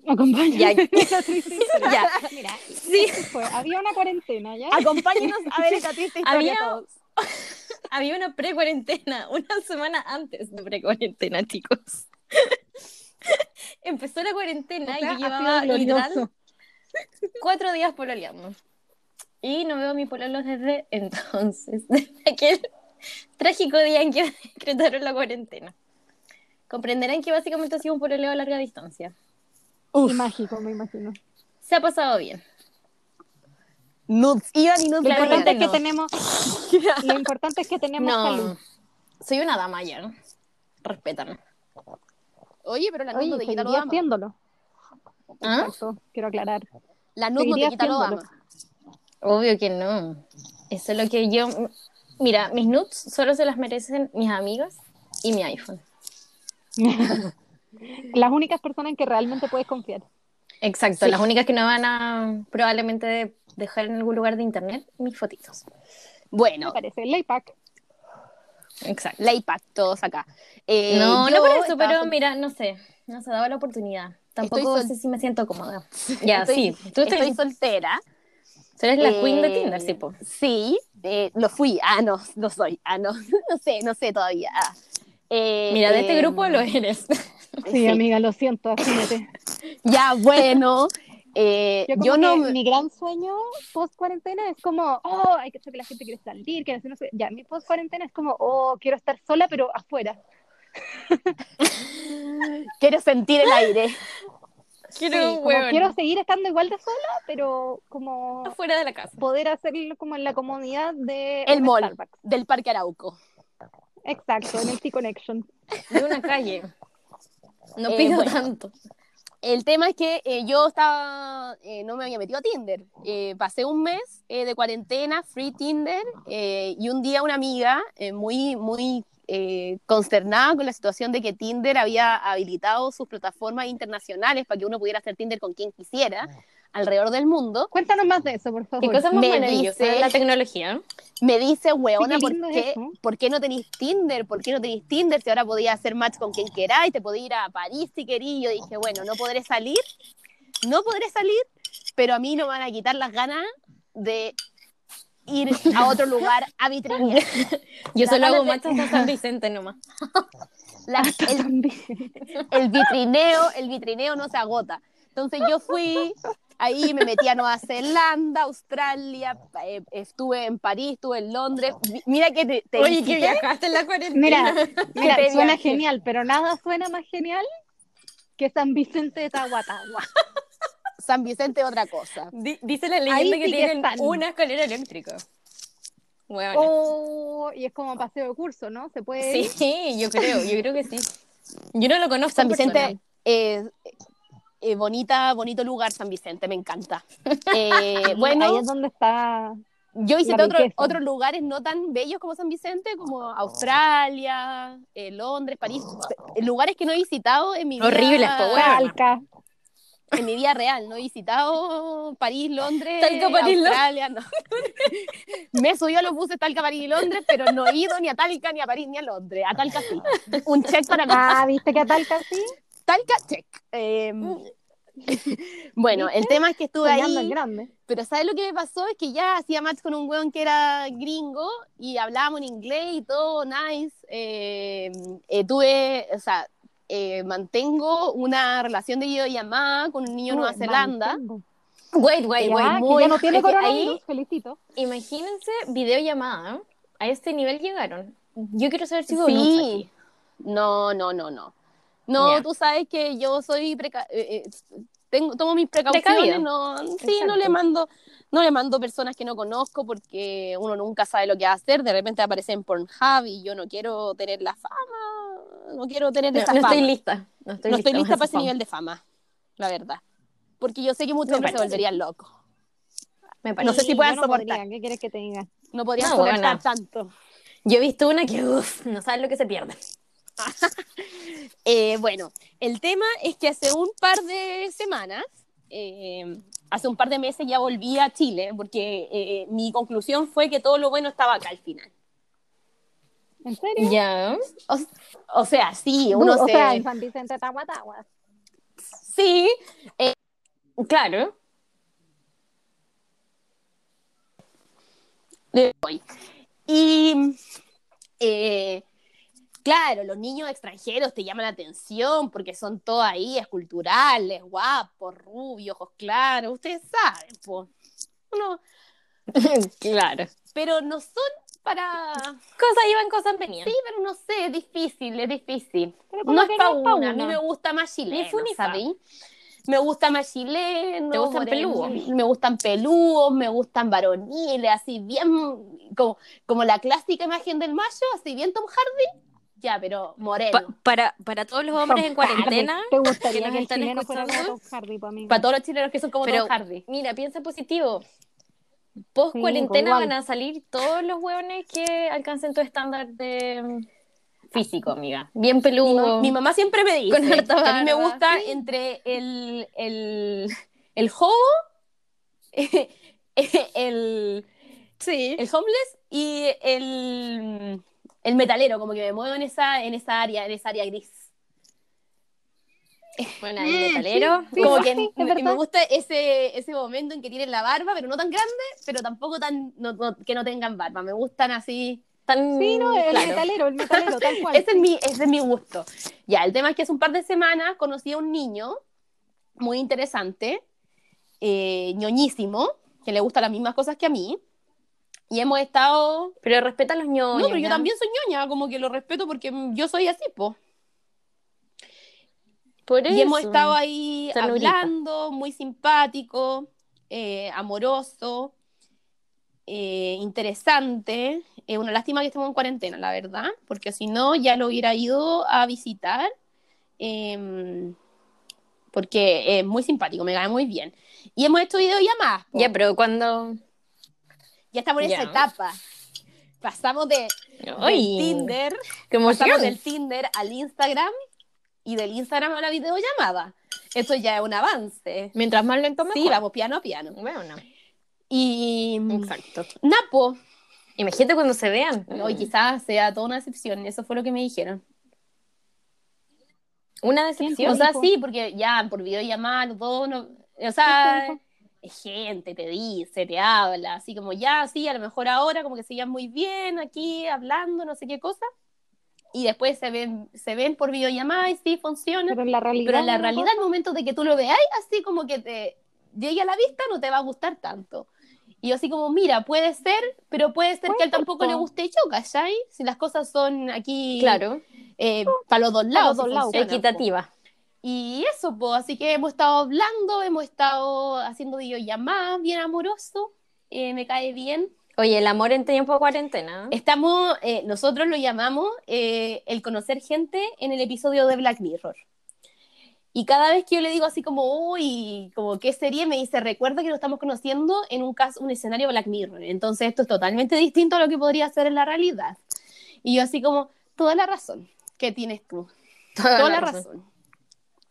C: Acompáñame.
B: Ya. Ya.
C: Mira,
B: Sí.
C: ¿qué fue? había una cuarentena, ¿ya?
A: Acompáñenos a ver esta triste historia
B: Había-
A: todos.
B: Había una pre-cuarentena, una semana antes de pre-cuarentena, chicos. Empezó la cuarentena
C: O sea,
B: y yo llevaba literal cuatro días pololeando. Y no veo a mi pololo desde entonces, desde aquel trágico día en que decretaron la cuarentena. Comprenderán que básicamente ha sido un pololeo a larga distancia.
C: Y mágico, me imagino.
B: Se ha pasado bien.
A: Nudes iban y nudes
C: Lo importante es que
B: no.
C: tenemos, lo importante es que tenemos
B: No,
C: salud.
B: soy una dama ya. ¿no? Respétame.
A: Oye, pero la
C: Oye,
A: no te quita lo dama.
C: haciéndolo.
B: ¿Ah?
C: Exacto, quiero aclarar.
A: La nude no te quita lo dama.
B: Obvio que no. Eso es lo que yo. Mira, mis nudes solo se las merecen mis amigas y mi iPhone.
C: Las únicas personas en que realmente puedes confiar.
B: Exacto,
A: Sí.
B: las únicas que no van a probablemente dejar en algún lugar de internet mis fotitos.
A: Bueno,
C: Me parece. El Laypack.
B: Exacto.
A: ley pack, todos acá. Eh,
B: no, no por eso, pero mira, no sé, no se daba la oportunidad. Tampoco
A: sol-
B: sé si me siento cómoda. Ya,
A: estoy-
B: sí, tú,
A: estoy
B: estoy,
A: soltera.
B: tú eres la
A: Eh,
B: queen de Tinder, sí, po.
A: Sí, eh, lo fui. Ah, no, no soy. Ah, no, no sé, no sé todavía. Ah. Eh,
B: Mira, de este
A: eh,
B: grupo lo eres.
C: Sí,
A: Sí.
C: amiga, lo siento, asúmete.
A: Ya, bueno. eh,
C: Yo,
A: no.
C: mi gran sueño post cuarentena es como, oh, hay que hacer que la gente quiere salir, quiere hacer no sé. Ya, mi post cuarentena es como, oh, quiero estar sola, pero afuera.
A: Quiero sentir el aire.
B: Quiero
C: Sí,
B: hueón
C: quiero seguir estando igual de sola, pero como
B: afuera de la casa.
C: poder hacerlo como en la comodidad de
A: El mall.
C: Starbucks.
A: Del Parque Arauco.
C: Exacto, en el T-Connection.
B: De una calle. No
A: Eh,
B: pido
A: bueno.
B: tanto.
A: El tema es que eh, yo estaba, eh, no me había metido a Tinder. Eh, pasé un mes eh, de cuarentena, free Tinder, eh, y un día una amiga, eh, muy, muy eh, consternada con la situación de que Tinder había habilitado sus plataformas internacionales para que uno pudiera hacer Tinder con quien quisiera alrededor del mundo,
C: Cuéntanos más de eso, por favor.
B: Qué cosa más
A: Me dice-
B: la tecnología.
A: me dice, weona,
C: Sí,
A: ¿por
C: es
A: qué,
C: eso.
A: ¿por qué no tenéis Tinder? ¿Por qué no tenéis Tinder si ahora podía hacer match con quien queráis? Te podía ir a París si querí. Yo dije, bueno, no podré salir, no podré salir, pero a mí no me van a quitar las ganas de ir a otro lugar a vitrinear.
B: Yo solo hago
A: ganas de-
B: hasta San Vicente nomás.
A: La- el vitrineo, el vitrineo no se agota. Entonces yo fui, ahí me metí a Nueva Zelanda, Australia, eh, estuve en París, estuve en Londres. Mi- Mira que te, te
B: Oye, que viajaste en la cuarentena.
C: Mira, mira,
A: te
C: suena
A: viaje.
C: genial, pero nada suena más genial que San Vicente de Tahuatahua.
A: San Vicente otra cosa.
B: Di- dice la leyenda
C: Ahí
B: que tienen
C: están.
B: una escalera eléctrica. Bueno.
C: Oh, y es como paseo de curso, ¿no? Se puede.
B: Sí, yo creo, yo creo que sí. Yo no lo conozco.
A: San
B: en
A: Vicente, eh, eh, bonita, bonito lugar San Vicente, me encanta. Eh,
C: Ahí
A: bueno,
C: es donde está.
A: yo visité otro- otros lugares no tan bellos como San Vicente, como Australia, eh, Londres, París, eh, lugares que no he visitado en mi vida,
B: Horribles, po, weón.
C: Talca.
A: en mi vida real. No he visitado París, Londres,
B: Talca, París,
A: Australia, no. Me he subido a los buses Talca, París y Londres, pero no he ido ni a Talca, ni a París, ni a Londres. A Talca sí. Un check para mí.
C: Ah, ¿viste que a Talca sí?
A: Talca, check. Eh, bueno, el tema es que estuve
C: Soñando
A: ahí,
C: grande.
A: pero ¿sabes lo que me pasó? Es que ya hacía match con un weón que era gringo y hablábamos en inglés y todo, nice. Eh, eh, tuve, o sea, eh, mantengo una relación de videollamada con un niño de Nueva Zelanda.
C: mantengo.
B: Wait, wait,
C: Ya,
B: wait.
C: que
A: muy-
C: ya no tiene
B: que ahí-
C: felicito.
B: Imagínense videollamada. A este nivel llegaron. Yo quiero saber si hubo
A: Sí. No, no, no, no. No,
B: Ya.
A: tú sabes que yo soy preca eh, eh, tengo, tomo mis precauciones, no, sí, no le mando, no le mando personas que no conozco porque uno nunca sabe lo que va a hacer, de repente aparece en Pornhub y yo no quiero tener la fama, no quiero tener
B: No,
A: esa
B: no
A: fama.
B: estoy lista. No estoy
A: no estoy
B: lista
A: para ese
B: fama.
A: nivel de fama, la verdad. Porque yo sé que muchos hombres se volverían locos.
B: Me
A: No
B: parece.
A: sé si puedan
C: no
A: soportar.
C: podría, ¿Qué quieres que te diga?
A: No podrían
B: No,
A: soportar
B: bueno.
A: tanto.
B: Yo he visto una que, uff, no sabes lo que se pierde.
A: Eh, bueno, el tema es que hace un par de semanas, eh, hace un par de meses ya volví a Chile, porque eh, mi conclusión fue que todo lo bueno estaba acá al final.
C: ¿En serio?
B: Ya.
A: O, o sea, sí, uno
C: o
A: se...
C: sea, en San Vicente Tahuatahua.
A: Sí,
B: Claro.
A: Y, eh, claro, los niños extranjeros te llaman la atención porque son todos ahí esculturales, guapos, rubios, ojos claros, ustedes saben, pues. Uno,
B: claro.
A: pero no son para...
B: Cosas iban, cosas venían.
A: Sí, pero no sé, es difícil, es difícil. No es para una, a mí me gusta más chileno. ¿sabí? Me gusta más chileno.
B: ¿Te gustan peludos?
A: Me gustan peludos, me gustan varoniles, así bien, como, como la clásica imagen del macho, así bien Tom Hardy. Ya, pero moreno.
B: Pa- para, para todos los hombres en
C: Tom
B: cuarentena,
C: ¿Te gustaría
B: que están escuchando,
C: Tom Hardy para
A: todos los chilenos que son como
B: Pero-
A: Tom Hardy.
B: mira, piensa positivo. Post cuarentena van a salir todos los hueones que alcancen tu estándar de mm, físico, amiga. Bien peludo.
A: mi mamá siempre me dice
B: Con harta
A: que a mí me gusta
B: sí.
A: entre el, el, el hobo, el,
B: Sí.
A: el homeless y el, el metalero, como que me muevo en esa, en esa área, en esa área gris.
B: Bueno, el metalero.
C: sí,
A: como
C: sí,
A: que
C: sí,
A: me, me gusta ese, ese momento en que tienen la barba, pero no tan grande, pero tampoco tan no- no- que no tengan barba. Me gustan así.
B: Tan,
C: Sí, no, el
B: claro.
C: metalero, el metalero, tal cual.
A: Ese es, mi, ese es mi gusto. Ya, el tema es que hace un par de semanas conocí a un niño muy interesante, eh, ñoñísimo, que le gustan las mismas cosas que a mí. Y hemos estado
B: Pero respeta a los ñoños.
A: No, pero yo también soy ñoña, como que lo respeto porque yo soy así, po.
B: Por
A: Y hemos estado ahí hablando, muy simpático, eh, amoroso, eh, interesante. Es una lástima que estemos en cuarentena, la verdad, porque si no, ya lo hubiera ido a visitar. em, porque es muy simpático, me cae muy bien. Y hemos hecho videollamadas. po.
B: Ya, pero cuando.
A: Ya estamos en esa
B: Ya.
A: etapa. Pasamos de,
B: Ay,
A: Tinder Pasamos del Tinder al Instagram y del Instagram a la videollamada. Esto ya es un avance.
B: Mientras más lento, mejor.
A: Sí, vamos piano a piano.
B: Bueno, no.
A: Y
B: Exacto.
A: Napo,
B: Imagínate cuando se vean.
A: hoy quizás sea toda una decepción, eso fue lo que me dijeron.
B: Una decepción.
A: O sea, sí, porque ya por videollamada, todo, no, o
C: ¿Qué
A: sea, gente, te dice, te habla, así como ya, sí, a lo mejor ahora como que se llevan muy bien aquí hablando, no sé qué cosa. Y después se ven, se ven por videollamada y sí, funciona.
C: Pero en la realidad.
A: Pero en la realidad, al momento de que tú lo veáis, así como que te llegue a la vista, no te va a gustar tanto. Y yo así como, mira, puede ser, pero puede ser que a él tampoco le guste y choca. Si las cosas son aquí
B: Claro.
A: para los dos lados.
C: dos
A: si
C: lados.
A: funciona, po.
B: Equitativa.
A: Y eso, pues, así que hemos estado hablando, hemos estado haciendo videollamadas, bien amoroso, eh, me cae bien.
B: Oye, el amor en tiempo de cuarentena.
A: Estamos, eh, nosotros lo llamamos eh, el conocer gente en el episodio de Black Mirror. Y cada vez que yo le digo así como, uy, como qué serie, me dice, recuerda que lo estamos conociendo en un caso, un escenario Black Mirror. Entonces esto es totalmente distinto a lo que podría ser en la realidad. Y yo así como, toda la razón que tienes tú. Toda, la razón.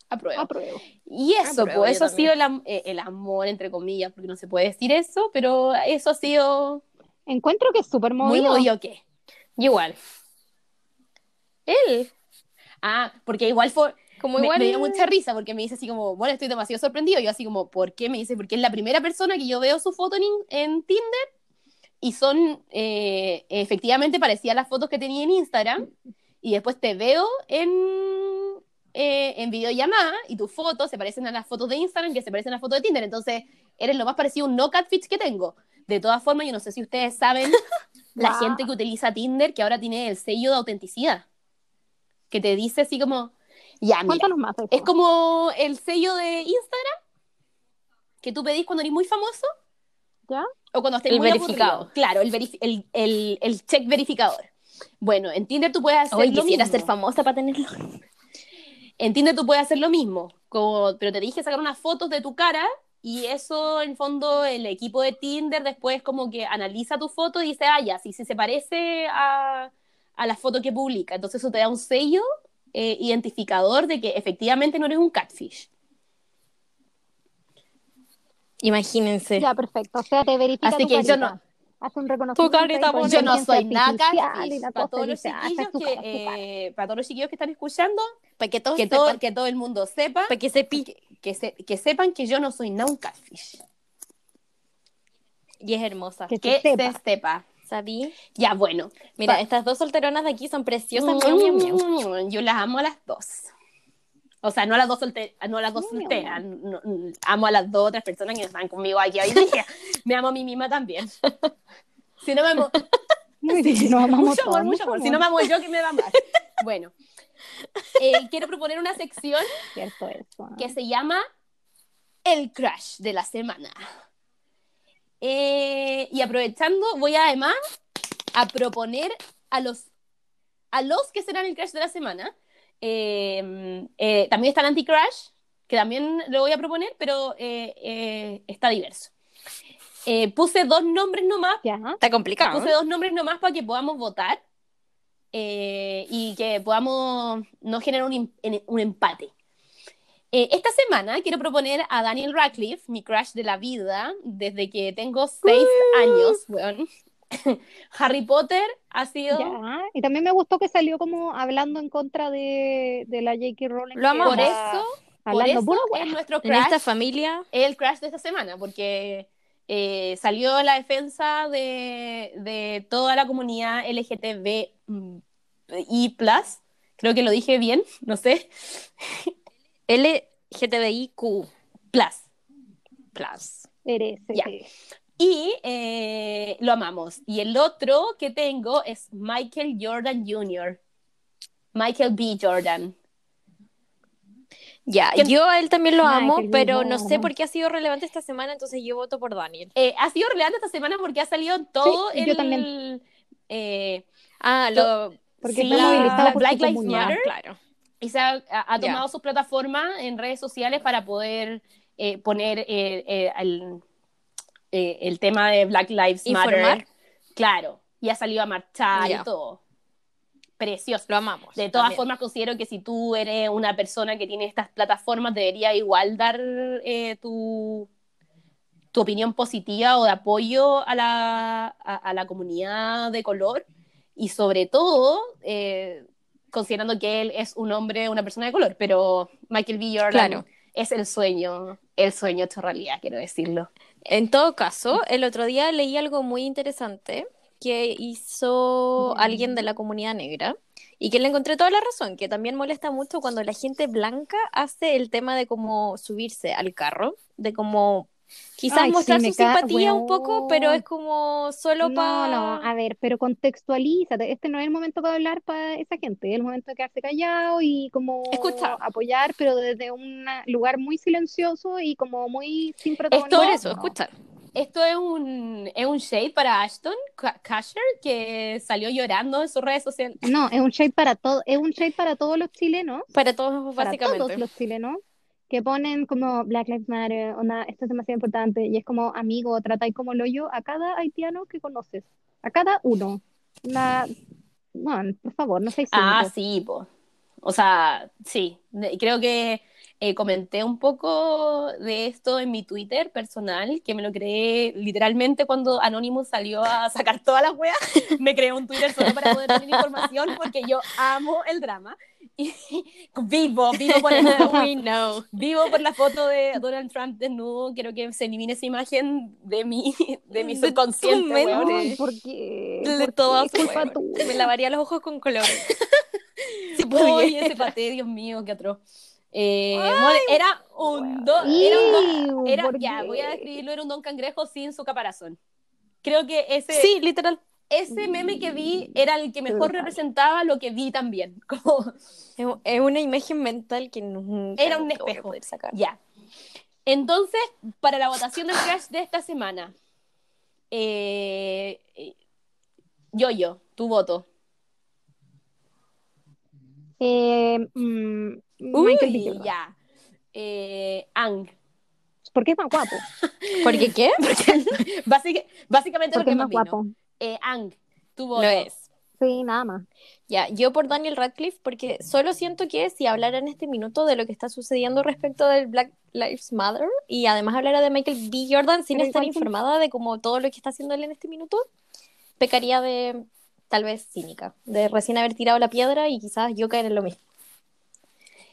A: Apruebo.
C: Apruebo.
A: Y eso,
B: Apruebo,
A: pues eso ha sido el, am- eh, el amor, entre comillas, porque no se puede decir eso, pero eso ha sido
C: Encuentro que es súper
A: muy
C: movido.
A: movido que.
B: Igual. Él,
A: Ah, porque igual fue,
B: como
A: me,
B: igual.
A: me dio mucha risa porque me dice así como, bueno, estoy demasiado sorprendido. Yo así como, ¿por qué? Me dice, porque es la primera persona que yo veo su foto en, en Tinder y son, eh, efectivamente parecían las fotos que tenía en Instagram y después te veo en, eh, en videollamada y tus fotos se parecen a las fotos de Instagram que se parecen a las fotos de Tinder. Entonces, eres lo más parecido a un no catfish que tengo. De todas formas, yo no sé si ustedes saben, la
C: Wow.
A: gente que utiliza Tinder que ahora tiene el sello de autenticidad. Que te dice así como, ya, mira,
C: más.
A: es como el sello de Instagram que tú pedís cuando eres muy famoso
C: ¿Ya?
A: o cuando estés
B: El
A: muy
B: verificado.
A: aburrido. Claro, el, verifi- el, el, el check verificador. Bueno, en Tinder tú puedes hacer
B: Hoy
A: lo
B: quisiera
A: mismo.
B: ser famosa para tenerlo.
A: En Tinder tú puedes hacer lo mismo, como- pero te dije sacar unas fotos de tu cara y eso, en fondo, el equipo de Tinder después como que analiza tu foto y dice, ah, ya, si, si se parece a, a la foto que publica. Entonces eso te da un sello eh, identificador de que efectivamente no eres un catfish.
B: Imagínense.
C: Ya, perfecto. O sea, te verifica
A: Así
C: tu
A: que yo no-
C: Hace un reconocimiento.
B: Tu carita
C: ahí
A: Yo no soy
C: la
A: Para todos los chiquillos que, eh, para todos los chiquillos que están escuchando,
B: Para que todos
A: que todo,
B: sepan.
A: que todo el mundo sepa,
B: Para que sepi.
A: que, que se- que sepan que yo no soy nada un catfish.
B: Y es hermosa.
C: Que
A: Que
C: se sepa.
A: se sepa.
B: ¿Sabí?
A: Ya, bueno.
B: Mira,
A: Pa-
B: estas dos solteronas de aquí son preciosas. miau, miau, miau.
A: Mm, Yo las amo a las dos. O sea, no a las dos, solte- no a las dos solteras. no- no, amo a las dos otras personas que están conmigo aquí hoy día. Me amo a mí misma también. Si no me amo,
C: bien, nos amamos
A: mucho amor, mucho amor. Si no me amo yo, ¿quién me va a amar? Bueno, eh, quiero proponer una sección
C: Cierto eso.
A: que se llama El Crash de la Semana. Eh, y aprovechando, voy además a proponer a los, a los que serán el Crash de la Semana. Eh, eh, también está el Anti-Crash, que también lo voy a proponer, pero eh, eh, está diverso. Eh, puse dos nombres nomás
C: Ya.
B: Está complicado.
A: Puse dos nombres nomás para que podamos votar eh, y que podamos no generar un, un empate. Eh, esta semana quiero proponer a Daniel Radcliffe, mi crush de la vida, desde que tengo seis años. weón. Harry Potter ha sido
C: Ya. Y también me gustó que salió como hablando en contra de, de la J.K. Rowling.
B: Lo amamos.
A: por eso, por eso es nuestro
B: En
A: crush,
B: esta familia.
A: el crush de esta semana, porque eh, salió en la defensa de, de toda la comunidad LGTB mm, y plus. Creo que lo dije bien, no sé.
B: LGTBIQ.
A: Plus.
B: Plus.
C: Eres,
A: Ya. Y eh, lo amamos. Y el otro que tengo es Michael Jordan Jr. Michael B. Jordan.
B: Ya,
A: ¿Quién-
B: yo a él también lo amo, pero no sé por qué ha sido relevante esta semana, entonces yo voto por Daniel.
A: Eh, ha sido relevante esta semana porque ha salido todo
C: Sí,
A: el.
C: yo también.
A: eh,
B: Ah, lo.
C: Porque
A: Sí,
C: está movilizado
A: Black
C: su
A: Lives. Matter.
B: claro.
A: y se ha, ha- ha
B: Ya.
A: tomado sus plataformas en redes sociales para poder eh, poner eh, eh, el, eh, el tema de Black Lives. Matter. Claro. Y ha salido a marchar y todo. Precioso.
B: Lo amamos.
A: De todas
B: también.
A: formas, considero que si tú eres una persona que tiene estas plataformas, debería igual dar eh, tu, tu opinión positiva o de apoyo a la, a, a la comunidad de color y sobre todo eh, considerando que él es un hombre, una persona de color, pero Michael B. Jordan
B: Claro.
A: es el sueño, el sueño hecho realidad, quiero decirlo.
B: En todo caso, el otro día leí algo muy interesante que hizo alguien de la comunidad negra y que le encontré toda la razón, que también molesta mucho cuando la gente blanca hace el tema de cómo subirse al carro, de cómo Quizás
C: Ay,
B: mostrar su simpatía un poco, pero es como solo
C: No,
B: para...
C: no, a ver, pero contextualízate. Este no es el momento para hablar para esa gente, es el momento de quedarse callado y como
B: Escuchar.
C: apoyar, pero desde un lugar muy silencioso y como muy sin protagonismo.
B: eso, escuchar.
A: Esto es un, es un shade para Ashton Ka- Kutcher, que salió llorando en sus redes sociales.
C: No, es un shade para todo, es un shade para todos los chilenos,
B: Para todos,
C: para
B: básicamente.
C: todos los chilenos, que ponen como Black Lives Matter, onda, esto es demasiado importante, y es como amigo, tratáis como lo yo a cada haitiano que conoces, a cada uno. La, bueno, por favor, no seáis
A: Ah, sí, po. O sea, sí. Creo que eh, comenté un poco de esto en mi Twitter personal, que me lo creé literalmente cuando Anonymous salió a sacar todas las weas. Me creé un Twitter solo para poder tener información porque yo amo el drama. Y vivo, vivo por, el,
B: We know.
A: vivo por la foto de Donald Trump desnudo. Quiero que se elimine esa imagen de mi, de mi
B: De tu
A: subconsciente,
B: mente.
C: Ay, ¿por?
B: De
C: Es culpa.
B: Me lavaría los ojos con color. Si pudiera.
A: ese paté, Dios mío, qué atroz. Eh, era un don, era un don-
C: Iu,
A: era-
C: ¿por
A: ya, voy a describirlo, era un don cangrejo sin su caparazón. Creo que ese,
B: Sí, literal.
A: ese meme que vi era el que mejor representaba lo que vi también. Como,
B: Es una imagen mental que nunca
A: Era un espejo.
B: poder sacar.
A: ya. Entonces, para la votación del crash de esta semana, eh, eh, yo-yo, tu voto.
C: Eh, mm,
A: Uy,
C: Michael B. Jordan.
A: ya. Eh, Ang.
C: ¿Por qué es más guapo?
B: ¿Por qué qué?
A: Básica- básicamente
C: Porque
A: porque
C: es
A: más vino.
C: guapo.
A: Eh, Ang, tu voto.
B: Lo es.
C: Sí, nada más.
B: Ya, yo por Daniel Radcliffe, porque solo siento que si hablara en este minuto de lo que está sucediendo respecto del Black Lives Matter y además hablara de Michael B. Jordan sin
C: Pero
B: estar informada de como todo lo que está haciendo él en este minuto, pecaría de tal vez cínica, de recién haber tirado la piedra y quizás yo caer en lo mismo.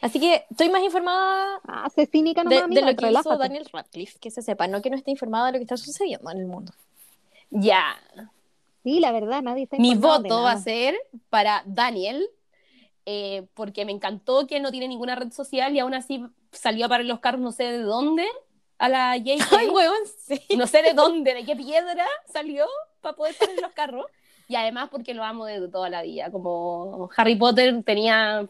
B: Así que estoy más informada
C: Ah, se cínica
B: de,
C: nomás,
B: de
C: amiga,
B: lo que hizo
C: relájate.
B: Daniel Radcliffe, que se sepa, no que no esté informada de lo que está sucediendo en el mundo.
A: Ya.
C: Sí, la verdad, nadie está
A: Mi
C: de
A: voto va a ser para Daniel, eh, porque me encantó que él no tiene ninguna red social y aún así salió a parar los carros no sé de dónde a la JK.
B: Ay, huevón, sí.
A: no sé de dónde, de qué piedra salió para poder parar los carros. Y además porque lo amo desde toda la vida. Como Harry Potter tenía,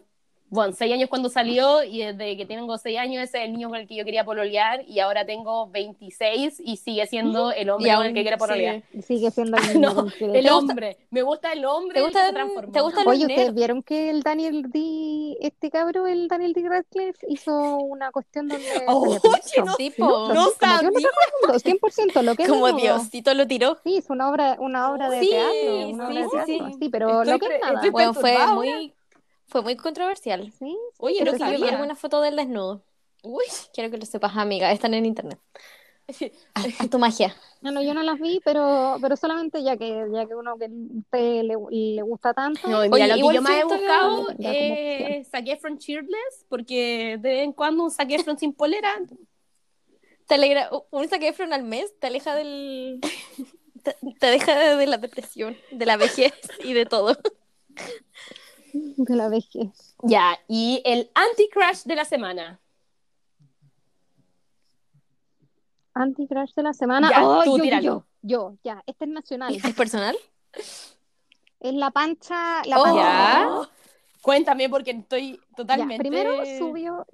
A: bueno, seis años cuando salió y desde que tengo seis años ese es el niño con el que yo quería pololear y ahora tengo 26 y sigue siendo el hombre con el que quiero pololear.
B: sigue.
C: Sigue siendo el mismo
A: No,
C: con que-
A: el
B: ¿Te gusta-
A: hombre. Me gusta el hombre
B: ¿Te
A: que
B: gusta-
A: se transformó.
B: te gusta
C: Oye, ¿ustedes vieron que el Daniel D, este cabro, el Daniel D. Radcliffe, hizo una cuestión donde se
A: Oye, no-
B: Sí,
C: Sí, mucho.
B: po.
A: no
C: que
A: sabía.
C: uno se mundo, 100%, lo que
B: Como
C: no-
B: Diosito lo tiró.
C: Sí, es una obra, una obra de
A: Sí,
C: teatro, una
A: sí,
C: obra de
A: sí,
C: teatro,
A: sí.
C: sí, pero
A: Estoy
C: lo que es nada.
B: Bueno, fue muy, fue muy controversial.
C: Sí,
A: Oye,
B: Pero
A: no sabía.
B: alguna foto del desnudo.
A: Uy.
B: Quiero que lo sepas, amiga. Están en internet. Haz, tu magia.
C: no, no, yo no las vi, pero, pero solamente ya que, ya que uno que a usted le, le gusta tanto.
A: No, mira,
B: Oye,
A: lo que yo más he buscado es Zac Efron Cheerless, porque de vez en cuando un Efron sin polera.
B: Te alegra, un Efron al mes te aleja del... Te, te deja de, de la depresión, de la vejez y de todo.
C: de la vejez.
A: Ya, y el anti-crash de la semana.
C: Anti-crash de la semana.
A: Ya,
C: Oh,
A: tú
C: yo, yo,
A: tíralo.
C: yo, yo, ya, este es nacional.
B: ¿Es personal?
C: Es la pancha, la
B: Oh.
C: pancha.
A: Ya. Cuéntame porque estoy
C: Ya,
A: totalmente.
C: primero subió,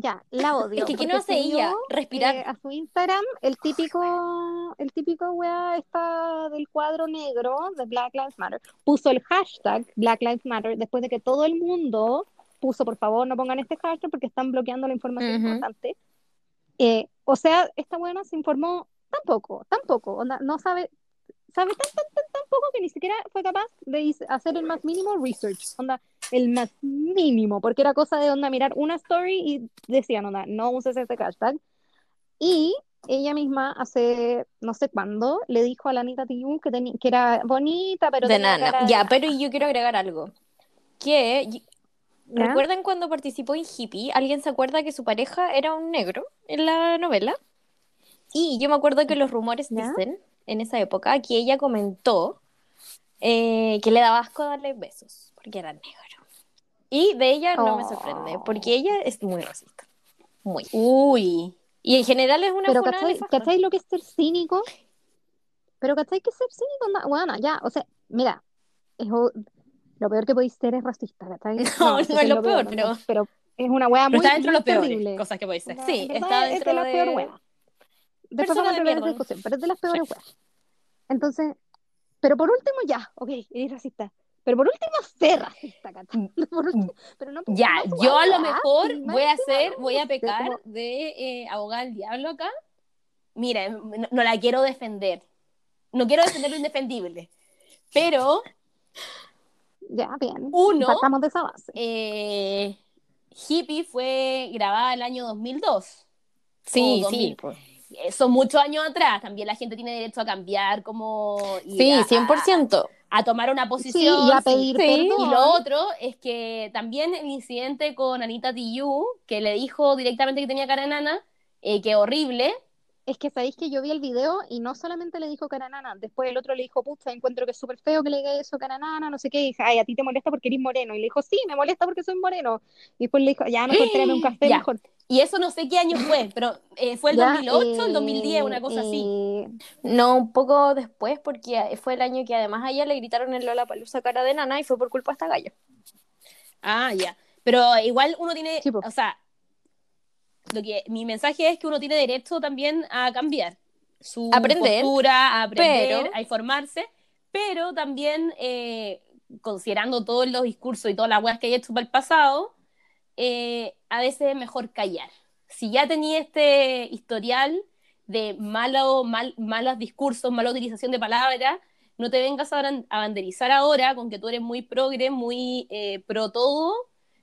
C: ya, la odio.
B: Es que ¿qué
C: porque
B: no hace ella? Respirar.
C: eh, a su Instagram el típico, el típico weá está del cuadro negro de Black Lives Matter. Puso el hashtag Black Lives Matter después de que todo el mundo puso, por favor, no pongan este hashtag porque están bloqueando la información importante. Eh, o sea, esta buena se informó tampoco, tampoco, onda, no sabe, sabe tan, tan, tan, tan poco que ni siquiera fue capaz de hacer el más mínimo research, onda, el más mínimo, porque era cosa de onda mirar una story y decían, onda, no uses ese hashtag. Y ella misma hace no sé cuándo le dijo a la Anita Tijoux que, que era bonita, pero
B: de nana.
C: cara de
B: Ya, pero yo quiero agregar algo. Que,
C: ¿Ya?
B: ¿recuerdan cuando participó en Hippie? ¿Alguien se acuerda que su pareja era un negro en la novela? Y yo me acuerdo que los rumores
C: ¿Ya?
B: dicen, en esa época, que ella comentó eh, que le daba asco darle besos, porque era negro. Y de ella no me
C: Oh.
B: sorprende, porque ella es muy racista. Muy.
A: Uy.
B: Y en general es una
C: Pero ¿cachai. ¿cachai lo que es ser cínico? Pero ¿cachai que ser cínico? No, bueno, ya, o sea, mira, es lo peor que podéis ser es racista, ¿cachai?
B: No,
C: eso
B: no es lo peor, pero-
C: pero es una wea muy,
A: Pero está dentro de peores
C: terrible.
A: cosas que puede ser.
B: Sí, está
C: es
B: dentro
C: de las
B: de
C: weas. Después vamos a
B: mierda.
C: discusión, pero es de las peores weas. Entonces, pero por último ya, ok, eres racista. Pero por último, sé racista, ¿cachai? Por último, pero no
A: Ya,
C: no
A: yo a lo mejor voy a hacer,
C: no,
A: voy a pecar
C: como-
A: de eh, abogada del diablo acá. Mira, no, no la quiero defender. No quiero defender lo indefendible. Pero
C: Ya, bien.
A: Uno,
C: Partamos de esa base.
A: eh, Hippie fue grabada el año 2002.
B: Sí,
A: o
B: sí.
A: 2000. Eh, Son muchos años atrás. También la gente tiene derecho a cambiar como...
B: Sí,
A: a-
B: 100%.
A: A, a tomar una
C: Sí,
A: posición.
C: y a pedir
B: sí.
C: perdón.
A: Y lo otro es que también el incidente con Anita Tijoux, que le dijo directamente que tenía cara de nana, eh, que horrible.
C: Es que sabéis que yo vi el video y no solamente le dijo caranana, después el otro le dijo, pucha, encuentro que es súper feo que le diga eso caranana, no sé qué, y dije, ay, a ti te molesta porque eres moreno. Y le dijo, sí, me molesta porque soy moreno. Y después le dijo, ya, mejor tráeme un café,
A: Ya.
C: mejor.
A: Y eso no sé qué año fue, pero eh, fue el
C: Ya,
A: 2008, el
C: eh,
A: 2010, una cosa así.
C: eh,
B: No, un poco después, porque fue el año que además a ella le gritaron en Lola Palusa cara de nana y fue por culpa de esta gallo.
A: Ah, ya. Pero igual uno tiene,
C: Sí,
A: o sea, lo que mi mensaje es que uno tiene derecho también a cambiar su
B: Aprender,
A: postura, a aprender,
B: pero-
A: a informarse, pero también eh, considerando todos los discursos y todas las weas que hay hecho para el pasado, eh, a veces es mejor callar. Si ya tenía este historial de malo, mal, malos discursos, mala utilización de palabras, no te vengas a ban- a banderizar ahora con que tú eres muy progre, muy eh, pro todo,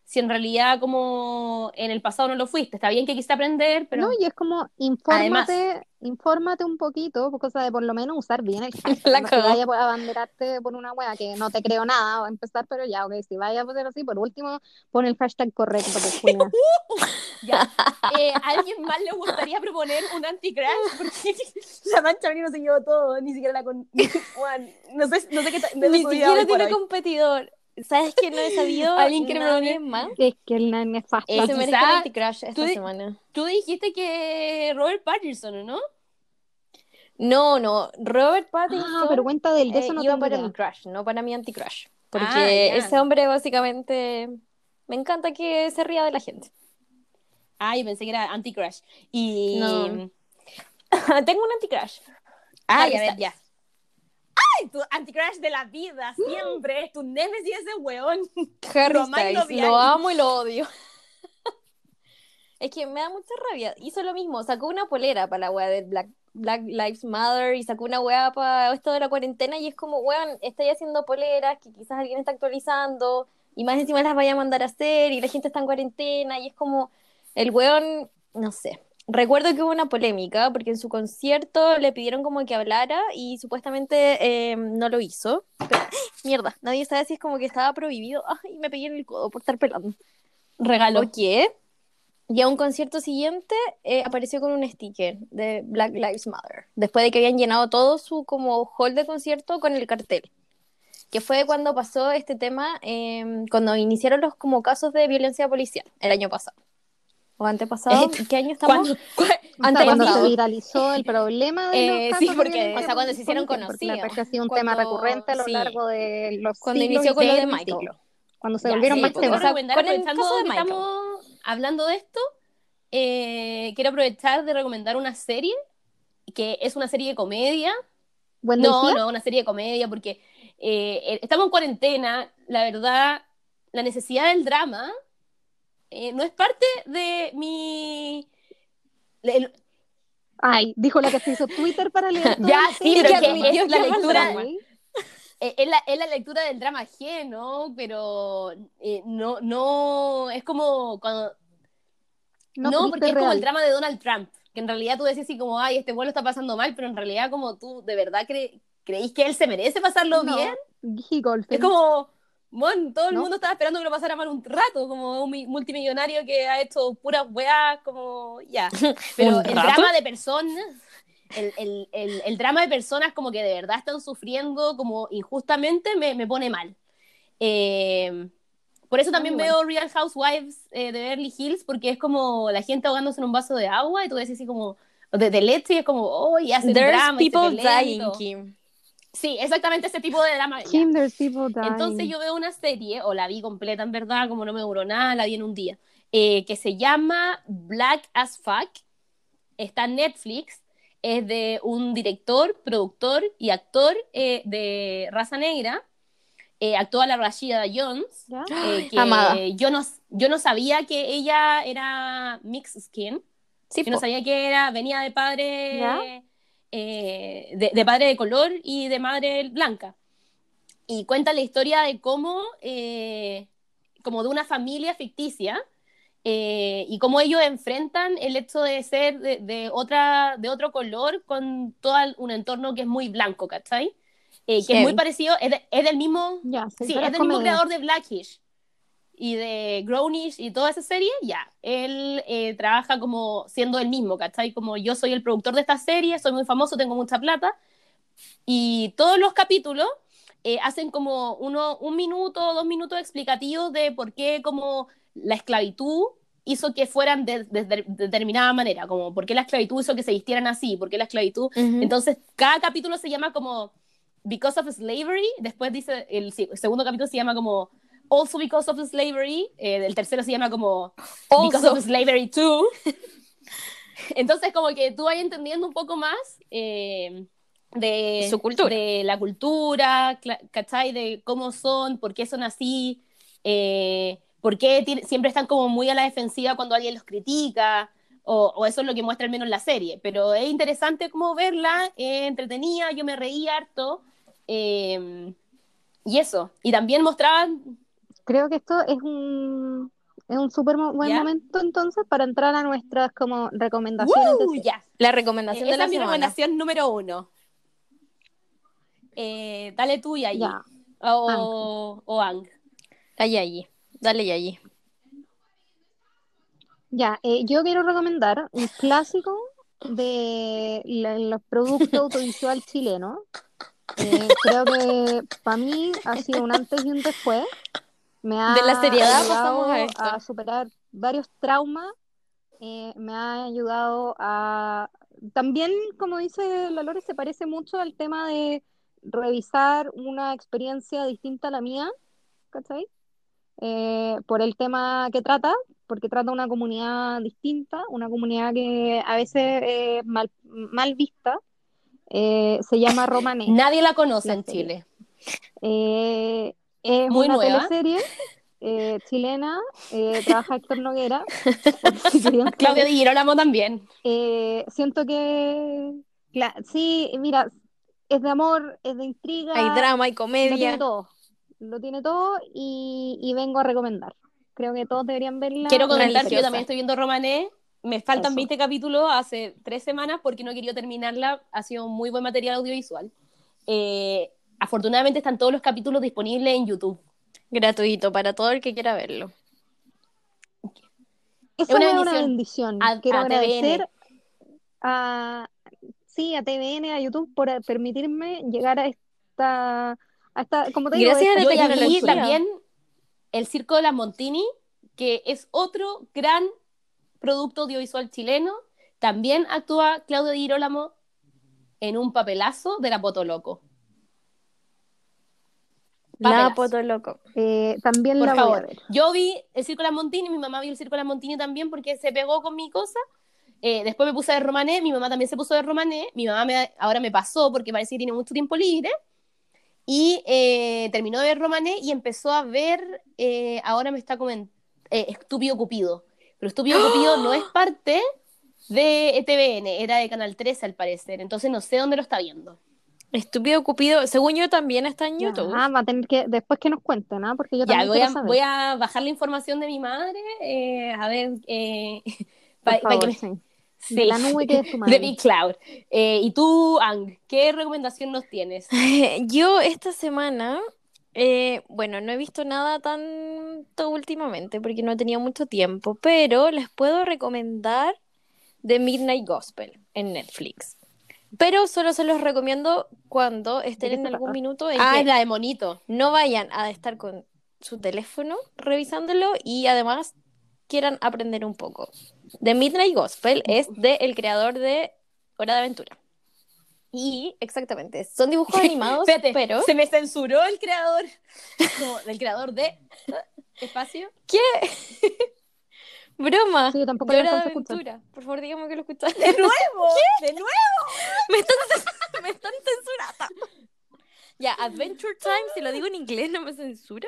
A: si en realidad como en el pasado no lo fuiste. Está bien que quisiste aprender, pero
C: No, y es como, infórmate, infórmate un poquito, por cosa de por lo menos usar bien el hashtag.
B: La
C: no que vaya a abanderarte por una wea que no te creo nada, o empezar, pero ya, ok, si vaya a poner así, por último, pon el hashtag correcto, pues, culia.
A: ya. Eh, ¿A alguien más le gustaría proponer un anti-crash? Porque la mancha a mí no se llevó todo, ni siquiera la con... Juan, no sé, no sé qué...
B: Ni siquiera tiene
A: hoy.
B: competidor. ¿Sabes que no he sabido
A: ¿Alguien quiere
B: nadie
A: proponer?
B: más?
C: Es que el nene es fácil.
A: Eh,
B: Que se el anti-crush esta
A: tú
B: semana.
A: Tú dijiste que Robert Pattinson, ¿o no?
B: No, no, Robert Pattinson
C: Ah, pero cuenta del de
B: eh,
C: eso no
B: iba para mi crush, no para mi anti-crush. Porque
A: Ah,
B: ese hombre básicamente me encanta que se ría de la gente.
A: Ah, yo pensé que era anti-crash. Y...
B: No. Tengo un anti-crush.
A: Ah, ya ya. ¡Ay! Tu anti-crash de la vida, siempre. Es tu némesis ese weón.
B: Harry
A: Lo
B: Styles, lo amo y lo odio. es que me da mucha rabia. Hizo lo mismo, sacó una polera para la wea de Black, Black Lives Matter y sacó una wea para esto de la cuarentena y es como, weón, estoy haciendo poleras que quizás alguien está actualizando y más encima las vaya a mandar a hacer y la gente está en cuarentena y es como, el weón, no sé. Recuerdo que hubo una polémica porque en su concierto le pidieron como que hablara y supuestamente eh, no lo hizo. Pero, mierda, nadie sabe si es como que estaba prohibido. Ay, me pegué en el codo por estar pelando.
A: Regalo.
B: Ok. Y a un concierto siguiente eh, apareció con un sticker de Black Lives Matter. Después de que habían llenado todo su como hall de concierto con el cartel. Que fue cuando pasó este tema, eh, cuando iniciaron los como casos de violencia policial, el año pasado. O antepasado. ¿Qué año estamos?
A: ¿Cuándo? ¿Cu-
C: O sea,
B: Antes
C: cuando se viralizó el problema de
B: Eh,
C: los
B: sí,
C: casos
B: porque, o sea, cuando se hicieron
C: porque
B: conocidos.
C: verdad es que ha sido un
B: Cuando-
C: tema recurrente a lo
B: sí.
C: largo de los
B: Cuando
C: siglos
B: inició con lo de Michael.
C: Cuando se
A: Ya,
C: volvieron
A: sí,
C: más temas.
A: quiero recomendar,
B: Con el
A: aprovechando
B: caso de
A: que
B: Michael.
A: estamos hablando de esto, eh, quiero aprovechar de recomendar una serie que es una serie de comedia.
C: Buen
A: No, no, una serie de comedia, porque eh, eh, estamos en cuarentena, la verdad, la necesidad del drama eh, no es parte de mi... el-
C: Ay, dijo la que se hizo Twitter para leer.
A: Ya, sí, pero
B: que
A: es la lectura, eh, es, la, es la lectura del drama ajeno, pero eh, no, no, es como cuando... No, porque es como el drama de Donald Trump, que en realidad tú decís así como, ay, este vuelo está pasando mal, pero en realidad como tú de verdad cre creís que él se merece pasarlo
C: No,
A: bien.
C: Goldfein.
A: Es como, bueno, todo el
C: ¿No?
A: mundo estaba esperando que lo pasara mal un rato, como un mi- multimillonario que ha hecho puras weas, como ya. Pero
B: ¿Un
A: el
B: rato?
A: drama de personas, el, el, el, el drama de personas como que de verdad están sufriendo como injustamente me, me pone mal. Eh, Por eso también
C: Muy
A: veo Real Housewives eh, de Beverly Hills, porque es como la gente ahogándose en un vaso de agua y tú decís así como, de, de leche y es como, oh, y hacen
B: There's
A: drama
B: people
A: y
B: dying. Kim.
A: Sí, exactamente ese tipo de drama.
C: Kim.
A: Entonces yo veo una serie, o la vi completa en verdad, como no me duró nada, la vi en un día, eh, que se llama Black as Fuck, está en Netflix, es de un director, productor y actor eh, de raza negra, eh, actúa la Rashida Jones, eh, que
B: Amada.
A: Yo, no, yo no sabía que ella era mixed skin,
B: Sí,
A: yo no
B: po.
A: sabía que era, venía de padre,
C: ¿Ya?
A: Eh, de, de padre de color y de madre blanca. Y cuenta la historia de cómo, eh, como de una familia ficticia, eh, y cómo ellos enfrentan el hecho de ser de, de otra, de otro color con todo un entorno que es muy blanco, ¿cachai? Eh, que es muy parecido, es, de- es del mismo,
C: Ya, sí,
A: es del mismo creador de Blackish y de Grownish y toda esa serie, ya. Él eh, trabaja como siendo el mismo, ¿cachai? Como yo soy el productor de esta serie, soy muy famoso, tengo mucha plata. Y todos los capítulos eh, hacen como uno, un minuto, dos minutos explicativos de por qué como la esclavitud hizo que fueran de, de- de determinada manera, como por qué la esclavitud hizo que se vistieran así, por qué la esclavitud
B: Ujú.
A: entonces, cada capítulo se llama como Because of Slavery, después dice, el, el segundo capítulo se llama como Also Because of Slavery, eh, el tercero se llama como Because
B: Also.
A: of Slavery 2. Entonces, como que tú vas entendiendo un poco más eh, de,
B: Su cultura.
A: de la cultura, ¿cachai? De cómo son, por qué son así, eh, por qué siempre están como muy a la defensiva cuando alguien los critica, o, o eso es lo que muestra al menos la serie. Pero es interesante como verla, entretenida, yo me reí harto. eh, y eso. Y también mostraban.
C: Creo que esto es un, es un súper buen
A: ¿Ya?
C: momento entonces para entrar a nuestras como recomendaciones de
A: ¡Uh! ya.
B: La
A: Eh,
B: recomendación de
A: esa
B: la
A: es mi
B: semana.
A: recomendación número uno. Eh, dale tú y allí.
C: Ya.
A: O, o Ang.
B: La Yayi. Dale, Yayi.
C: Ya, eh, yo quiero recomendar un clásico de la- los productos audiovisual chileno. Eh, creo que para mí ha sido un antes y un después. Me ha
B: De la seriedad
C: ayudado
B: pasamos a esto.
C: a superar varios traumas. eh, me ha ayudado a... También, como dice la Lore, se parece mucho al tema de revisar una experiencia distinta a la mía, ¿cachai? Eh, por el tema que trata, porque trata una comunidad distinta, una comunidad que a veces es mal, mal vista. Eh, se llama Romané.
A: Nadie la conoce en. Chile.
C: Es
A: Muy
C: una
A: nueva.
C: teleserie eh, chilena, eh, trabaja Héctor Noguera. si
A: Claudia. Di Girolamo también.
C: Eh, siento que, sí, mira, es de amor, es de intriga,
B: Hay drama, hay
C: lo tiene
B: comedia.
C: todo, lo tiene todo y, y vengo a recomendar. Creo que todos deberían verla.
A: Quiero comentar que yo también estoy viendo Romané. Me faltan
C: Eso.
A: 20 capítulos hace tres semanas porque no he querido terminarla. Ha sido un muy buen material audiovisual. Eh, afortunadamente están todos los capítulos disponibles en YouTube.
B: Gratuito para todo el que quiera verlo.
C: Eso es una
A: bendición.
C: bendición.
A: A-
C: Quiero
A: a
C: agradecer a, sí, a TVN, a YouTube, por permitirme llegar a esta, a esta como te digo,
B: Gracias a la tecnología.
A: también El Circo de las Montini, que es otro gran producto audiovisual chileno. También actúa Claudio Di Girolamo en un papelazo de la Potoloco.
B: La
A: Papelazo.
B: poto loco.
C: eh, también
A: Por
C: la voy a
A: favor.
C: ver.
A: Yo vi el Circo de la Montini, mi mamá vio el Circo de la Montini también porque se pegó con mi cosa. Eh, después me puse ver Romané, mi mamá también se puso ver Romané. Mi mamá me- ahora me pasó porque parece que tiene mucho tiempo libre. Y eh, terminó de ver Romané y empezó a ver, eh, ahora me está comentando, Estúpido Cupido. Pero Estúpido Cupido no es parte de E TVN, era de Canal 13 al parecer. Entonces no sé dónde lo está viendo.
B: Estúpido Cupido, según yo también está en
C: Ya,
B: YouTube.
C: ah, va a tener que, después que nos cuenten, ¿ah? Porque yo
A: Ya,
C: también
A: voy a,
C: quiero saber.
A: voy a bajar la información de mi madre, eh, a ver, eh,
C: Por
A: pa- pa
C: favor,
A: que me-
C: sí.
A: Sí.
C: De la nube que es tu
A: De. Big Cloud. Eh, y tú, Ang, ¿qué recomendación nos tienes?
B: Yo esta semana, eh, bueno, no he visto nada tanto últimamente porque no he tenido mucho tiempo, pero les puedo recomendar The Midnight Gospel en Netflix. Pero solo se los recomiendo cuando estén en algún minuto en
A: Ah,
B: que
A: es la de Monito.
B: no vayan a estar con su teléfono revisándolo y además quieran aprender un poco. The Midnight Gospel es del el creador de Hora de Aventura. Y exactamente, son dibujos animados,
A: Espérate,
B: pero
A: se me censuró el creador. No, el creador de Espacio.
B: ¿qué? Broma.
C: Sí, yo tampoco lo.
B: Aventura. Por favor, dígame que lo escuchaste.
A: ¡De nuevo! ¡De nuevo!
B: me están, me están censurando. Ya, Adventure Time, si lo digo en inglés, no me censura.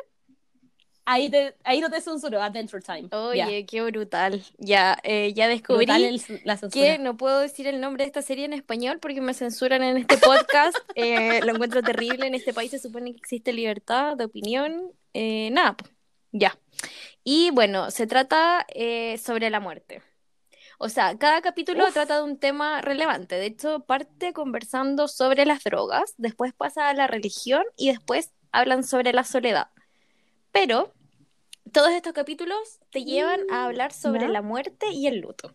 A: Ahí, te, ahí no te censuró, Adventure Time.
B: Oye, qué brutal. Ya, eh, ya descubrí
A: Brutal el- la censura.
B: que no puedo decir el nombre de esta serie en español porque me censuran en este podcast. Eh, lo encuentro terrible. En este país se supone que existe libertad de opinión. Eh, nada, ya. Y bueno, se trata eh, sobre la muerte. O sea, cada capítulo trata de un tema relevante. De hecho, parte conversando sobre las drogas, después pasa a la religión y después hablan sobre la soledad. Pero todos estos capítulos te llevan a hablar sobre la muerte y el luto.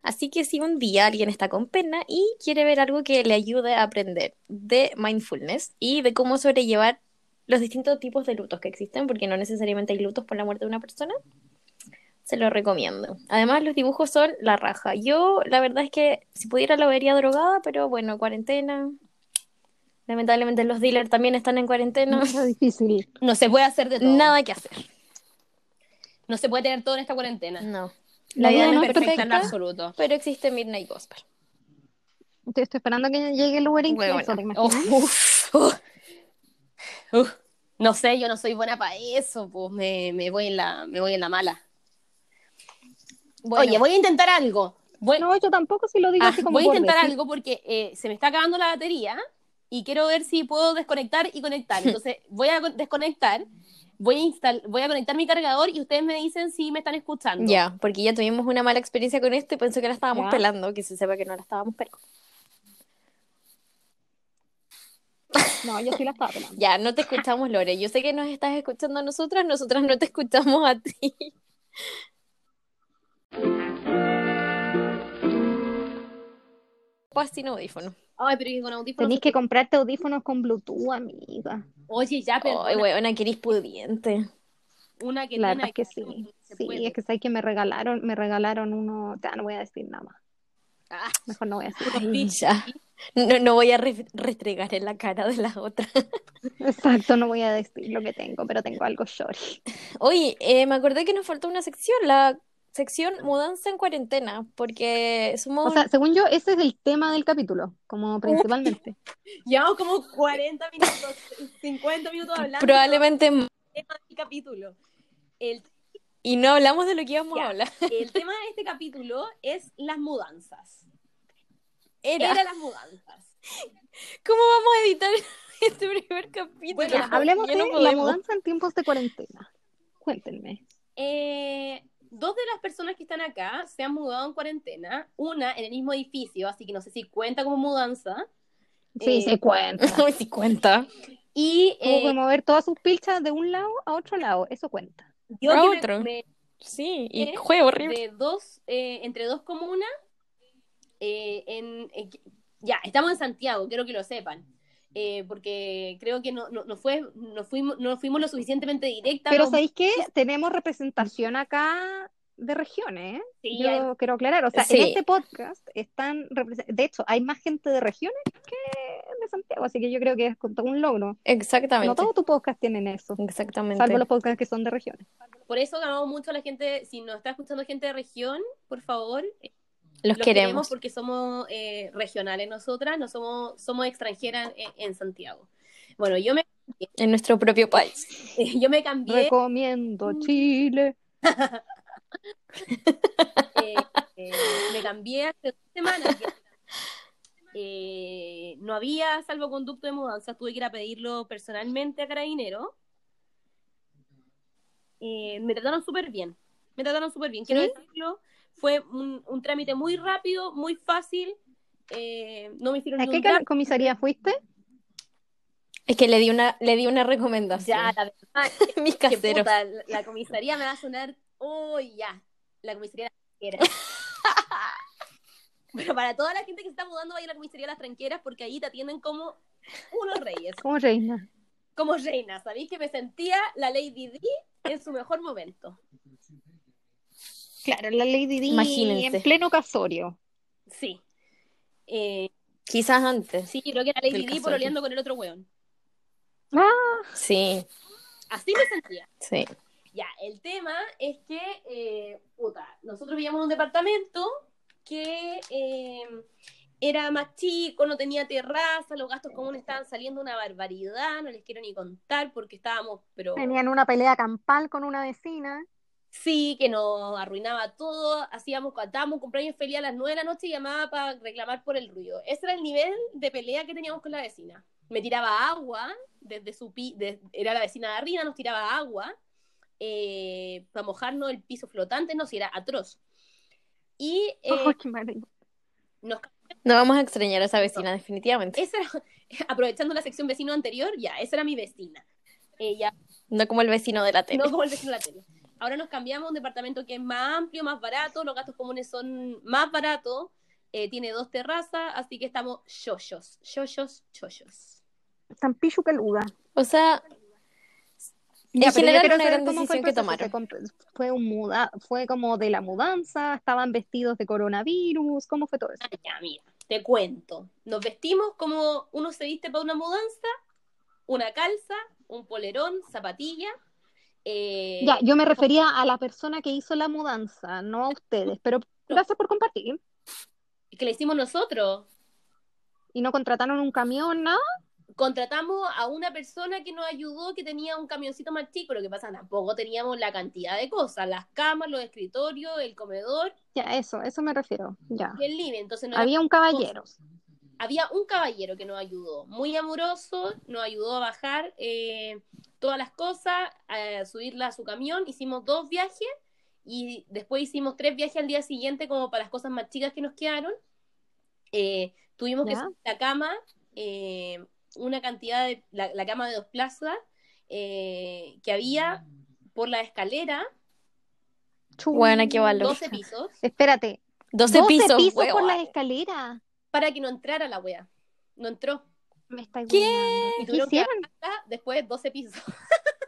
B: Así que si un día alguien está con pena y quiere ver algo que le ayude a aprender de mindfulness y de cómo sobrellevar los distintos tipos de lutos que existen, porque no necesariamente hay lutos por la muerte de una persona, se lo recomiendo. Además, los dibujos son la raja. Yo, la verdad es que si pudiera lo vería drogada, pero bueno, cuarentena. Lamentablemente los dealers también están en cuarentena.
C: Es difícil.
A: No se puede hacer de todo.
B: Nada que hacer.
A: No se puede tener todo en esta cuarentena.
B: No.
C: La vida no es
A: perfecta en absoluto.
B: Pero existe Midnight Gospel.
C: Estoy, estoy esperando que llegue el Uber eso, ¿te
A: Oh? Uf. No sé, yo no soy buena para eso, pues me, me voy en la, me voy en la mala. Oye, voy a intentar algo. Voy,
C: No, yo tampoco si lo digo
A: ah,
C: así como
A: voy a intentar algo porque eh, se me está acabando la batería y quiero ver si puedo desconectar y conectar. Entonces voy a con- desconectar, voy a, instal voy a conectar mi cargador y ustedes me dicen si me están escuchando.
B: Ya, porque ya tuvimos una mala experiencia con esto y pensé que la estábamos
C: Ya.
B: pelando, que se sepa que no la estábamos pelando.
C: No, yo sí la estaba pelando.
B: Ya, no te escuchamos, Lore. Yo sé que nos estás escuchando a nosotras, nosotras no te escuchamos a ti. Pues sin audífono.
A: Ay, pero con audífonos.
C: Tenés que comprarte audífonos con Bluetooth, amiga.
A: Oye, ya, pero
B: Ay, weona, que eres pudiente.
A: una que
C: La verdad es que sí. Sí,
A: puede.
C: es que sabes que me regalaron, me regalaron uno, ya no voy a decir nada más.
A: Ah,
C: Mejor no voy a.
B: Ay, ya. No, no voy a re- restregar en la cara de la otra.
C: Exacto, no voy a decir lo que tengo, pero tengo algo short.
B: Oye, eh, me acordé que nos faltó una sección, la sección mudanza en cuarentena, porque somos...
C: O sea, según yo, ese es el tema del capítulo, como principalmente.
A: Llevamos como 40 minutos, 50 minutos hablando
B: probablemente...
A: del tema del capítulo. El,
B: Y no hablamos de lo que íbamos
A: Ya.
B: a hablar.
A: el tema de este capítulo es las mudanzas.
B: Era,
A: Era las mudanzas.
B: ¿Cómo vamos a editar este primer capítulo?
A: Bueno,
C: Ya, hablemos de
B: no
C: la mudanza en tiempos de cuarentena. Cuéntenme.
A: Eh, dos de las personas que están acá se han mudado en cuarentena, una en el mismo edificio, así que no sé si cuenta como mudanza,
C: Sí,
A: Eh,
C: se cuenta.
B: Sí cuenta.
A: y
C: Tuvo
A: eh,
C: que mover todas sus pilchas de un lado a otro lado, eso cuenta.
A: Yo
B: a
A: que me-
B: otro.
A: me,
B: Sí, y
A: ¿Eh?
B: fue horrible.
A: de dos, eh, entre dos comunas, eh, en, en- ya, estamos en Santiago, quiero que lo sepan. eh, porque creo que no, no, no fue, no, fuimos, no fuimos lo suficientemente directas.
C: Pero
A: no-
C: ¿sabéis qué? Tenemos representación acá de regiones, ¿eh?
A: Sí,
C: Yo
A: hay-
C: quiero aclarar, o sea,
B: Sí.
C: en este podcast están, de hecho, hay más gente de regiones que de Santiago, así que yo creo que es con todo un logro.
B: Exactamente.
C: No todos tus podcasts tienen eso,
B: Exactamente.
C: salvo los podcasts que son de regiones.
A: por eso ganamos mucho a la gente, si nos está escuchando gente de región, por favor, eh,
B: Los
A: los
B: queremos.
A: porque somos eh, regionales nosotras, no somos, somos extranjeras en, en Santiago. Bueno, yo me,
B: En nuestro propio país.
A: yo me cambié,
C: Recomiendo Chile.
A: eh, eh, me cambié hace dos semanas. Eh, no había salvoconducto de mudanza, tuve que ir a pedirlo personalmente a Carabinero. Eh, me trataron súper bien, me trataron súper bien, quiero
C: ¿Sí?
A: decirlo. Fue un, un trámite muy rápido, muy fácil. eh, no me hicieron
C: ¿A qué comisaría fuiste?
B: Es que le di una, le di una recomendación.
A: Ya, la verdad,
B: Mis caseros.
A: puta, la, la comisaría me va a sonar. Uy, ya. La comisaría de las tranqueras. Pero para toda la gente que se está mudando, vaya a la comisaría de las tranqueras porque ahí te atienden como unos reyes.
C: ¿Cómo reina?
A: como reina, ¿sabéis? Que me sentía la Lady Di en su mejor momento.
C: Claro, la Lady Di
B: Imagínense.
C: en pleno casorio.
A: Sí. Eh,
B: Quizás antes.
A: sí, creo que era Lady
B: casorio.
A: pololeando con el otro weón.
C: Ah,
B: Sí,
A: Así me sentía.
B: sí.
A: Ya, el tema es que, eh, puta, nosotros vivíamos en un departamento que eh, era más chico, no tenía terraza, los gastos comunes estaban saliendo una barbaridad, no les quiero ni contar porque estábamos, pero
C: tenían una pelea campal con una vecina.
A: sí, que nos arruinaba todo, hacíamos, estábamos un cumpleaños feliz a las 9 de la noche y llamaba para reclamar por el ruido. Ese era el nivel de pelea que teníamos con la vecina. Me tiraba agua, desde su pi de- era la vecina de arriba, nos tiraba agua eh, para mojarnos el piso flotante, no, si era atroz. Y eh,
C: Oh, qué
A: nos
B: No vamos a extrañar a esa vecina, definitivamente.
A: esa era- aprovechando la sección vecino anterior, ya, esa era mi vecina. Ella,
B: No como el vecino de la tele.
A: no como el vecino de la tele. Ahora nos cambiamos a un departamento que es más amplio, más barato, los gastos comunes son más baratos, eh, tiene dos terrazas, así que estamos yoyos, yoyos, yoyos.
C: Tan pichu peluda.
B: O sea,
C: Ya,
B: en
C: pero
B: general una gran
C: cómo fue
B: decisión
C: el
B: que tomaron.
C: Fue un muda, fue como de la mudanza, estaban vestidos de coronavirus, ¿cómo fue todo eso?
A: Ah, ya, mira, te cuento. Nos vestimos como uno se viste para una mudanza, una calza, un polerón, zapatilla. eh,
C: Ya, yo me refería a la persona que hizo la mudanza, no a ustedes, pero gracias por compartir.
A: que le hicimos nosotros.
C: Y no contrataron un camión, nada.
A: Contratamos a una persona que nos ayudó que tenía un camioncito más chico, lo que pasa tampoco teníamos la cantidad de cosas, las camas, los escritorios, el comedor
C: Ya, eso, eso me refiero. Ya.
A: y el living. Entonces no era-
C: Había un caballero.
A: había un caballero que nos ayudó, muy amoroso, nos ayudó a bajar eh, todas las cosas, a subirla a su camión, hicimos dos viajes y después hicimos tres viajes al día siguiente como para las cosas más chicas que nos quedaron. Eh, tuvimos que subir la cama, eh, una cantidad de, la, la cama de dos plazas eh, que había por la escalera,
B: Buena, qué valor.
A: 12 pisos,
C: Espérate,
B: 12,
C: 12
B: pisos,
C: pisos por
B: huevón.
C: las escaleras.
A: para que no entrara la wea. No entró.
C: Me estáis
B: ¿Qué?
A: Y
C: ¿Qué
A: tuvieron que
C: hicieron?
A: bajarla después 12 pisos.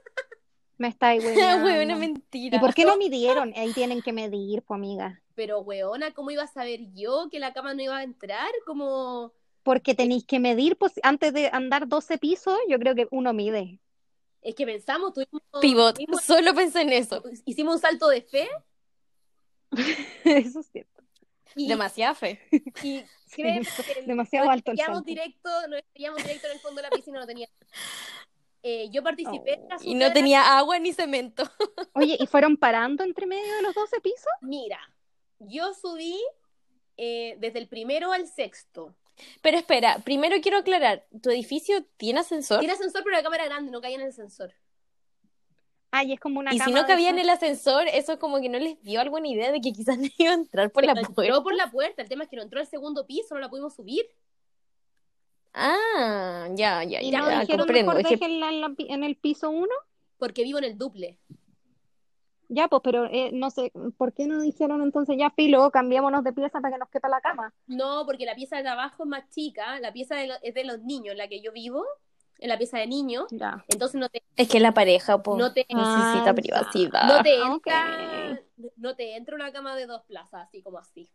C: Me estáis hueveando.
B: Huevona, mentira.
C: ¿Y por qué no midieron? Ahí tienen que medir, pues amiga.
A: Pero, weona, ¿cómo iba a saber yo que la cama no iba a entrar? Como,
C: Porque tenéis que medir, pues antes de andar 12 pisos, yo creo que uno mide.
A: es que pensamos, tuvimos,
B: Pivot,
A: tuvimos-
B: solo pensé en eso.
A: hicimos un salto de fe
C: Eso es cierto.
A: y,
B: Demasiada fe.
A: y
C: Sí,
A: créeme que
C: demasiado
A: nos
C: alto el salto.
A: directo, nos estrellamos directo en el fondo de la piscina, no tenía... Eh, yo participé en la
B: Y no
A: de la-
B: tenía agua ni cemento.
C: Oye, ¿y fueron parando entre medio de los 12 pisos?
A: Mira, yo subí eh, desde el primero al sexto.
B: Pero espera, primero quiero aclarar, ¿tu edificio tiene ascensor?
A: Tiene ascensor, pero la cámara era grande, no caía en el ascensor.
C: Ay, es como una
B: Y si no cabía en el ascensor, eso como que no les dio alguna idea de que quizás no iba a entrar por la puerta.
A: entró por la puerta, el tema es que no entró al segundo piso, no la pudimos subir.
B: Ah, ya, ya,
C: ¿Y
B: ya,
C: no
B: ya,
C: dijeron
B: comprendo.
C: mejor
B: Es que-
C: déjenla en, en el piso 1?
A: Porque vivo en el duple.
C: Ya, pues, pero eh, no sé, ¿por qué no dijeron entonces ya, filo, cambiémonos de pieza para que nos quepa la cama?
A: No, porque la pieza de abajo es más chica, la pieza de lo- es de los niños, en la que yo vivo, en la pieza de niños,
C: Ya.
A: entonces no te,
B: Es que la pareja, po,
A: no te,
B: necesita
C: Ah,
B: privacidad.
A: no te entra, no te entra una cama de dos plazas, así como así.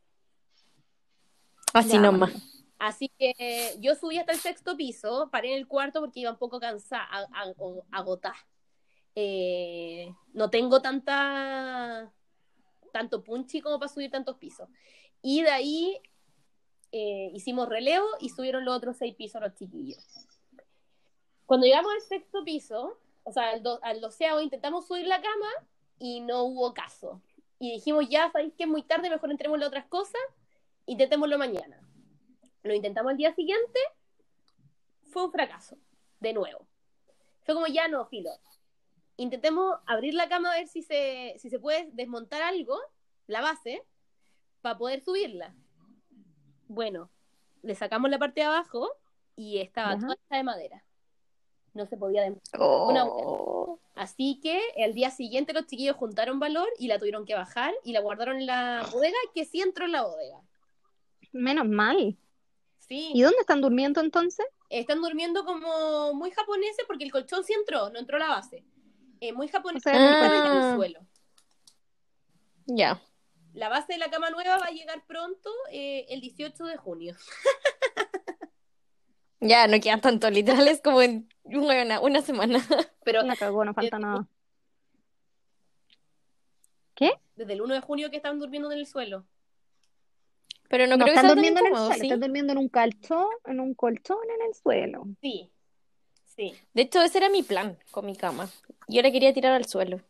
B: Así
C: Ya,
B: nomás.
A: Así que yo subí hasta el sexto piso, paré en el cuarto porque iba un poco cansada, a- a- o- agotada. Eh, no tengo tanta tanto punchi como para subir tantos pisos. Y de ahí eh, hicimos relevo y subieron los otros seis pisos los chiquillos. Cuando llegamos al sexto piso, o sea, al, do- al doceavo, intentamos subir la cama y no hubo caso. Y dijimos, ya, sabéis que es muy tarde, mejor entremos en otras cosas, intentémoslo mañana. Lo intentamos al día siguiente, fue un fracaso, de nuevo. Fue como ya no, filo. Intentemos abrir la cama a ver si se, si se puede desmontar algo, la base, para poder subirla. Bueno, le sacamos la parte de abajo y estaba
C: Ajá.
A: toda de madera. No se podía desmontar.
B: Oh.
A: Así que el día siguiente los chiquillos juntaron valor y la tuvieron que bajar y la guardaron en la bodega, que sí entró en la bodega.
C: Menos mal.
A: Sí.
C: ¿Y dónde están durmiendo entonces?
A: están durmiendo como muy japoneses porque el colchón sí entró, no entró la base. Eh, muy japoneses
C: O sea,
A: en
B: Ah.
A: el suelo.
B: Ya.
A: La base de la cama nueva va a llegar pronto, eh, el 18 de junio.
B: Ya, no quedan tanto, literal es como en una, una semana.
A: Pero
C: La cagó, no falta nada.
A: desde el 1 de junio que están durmiendo en el suelo.
B: Pero no,
C: No,
B: creo que
C: están
B: tan
C: durmiendo en el
B: incómodo,
C: suelo,
B: ¿sí?
C: están durmiendo en un colchón, en un colchón en el suelo.
A: Sí, sí.
B: De hecho, ese era mi plan con mi cama. Yo la quería tirar al suelo.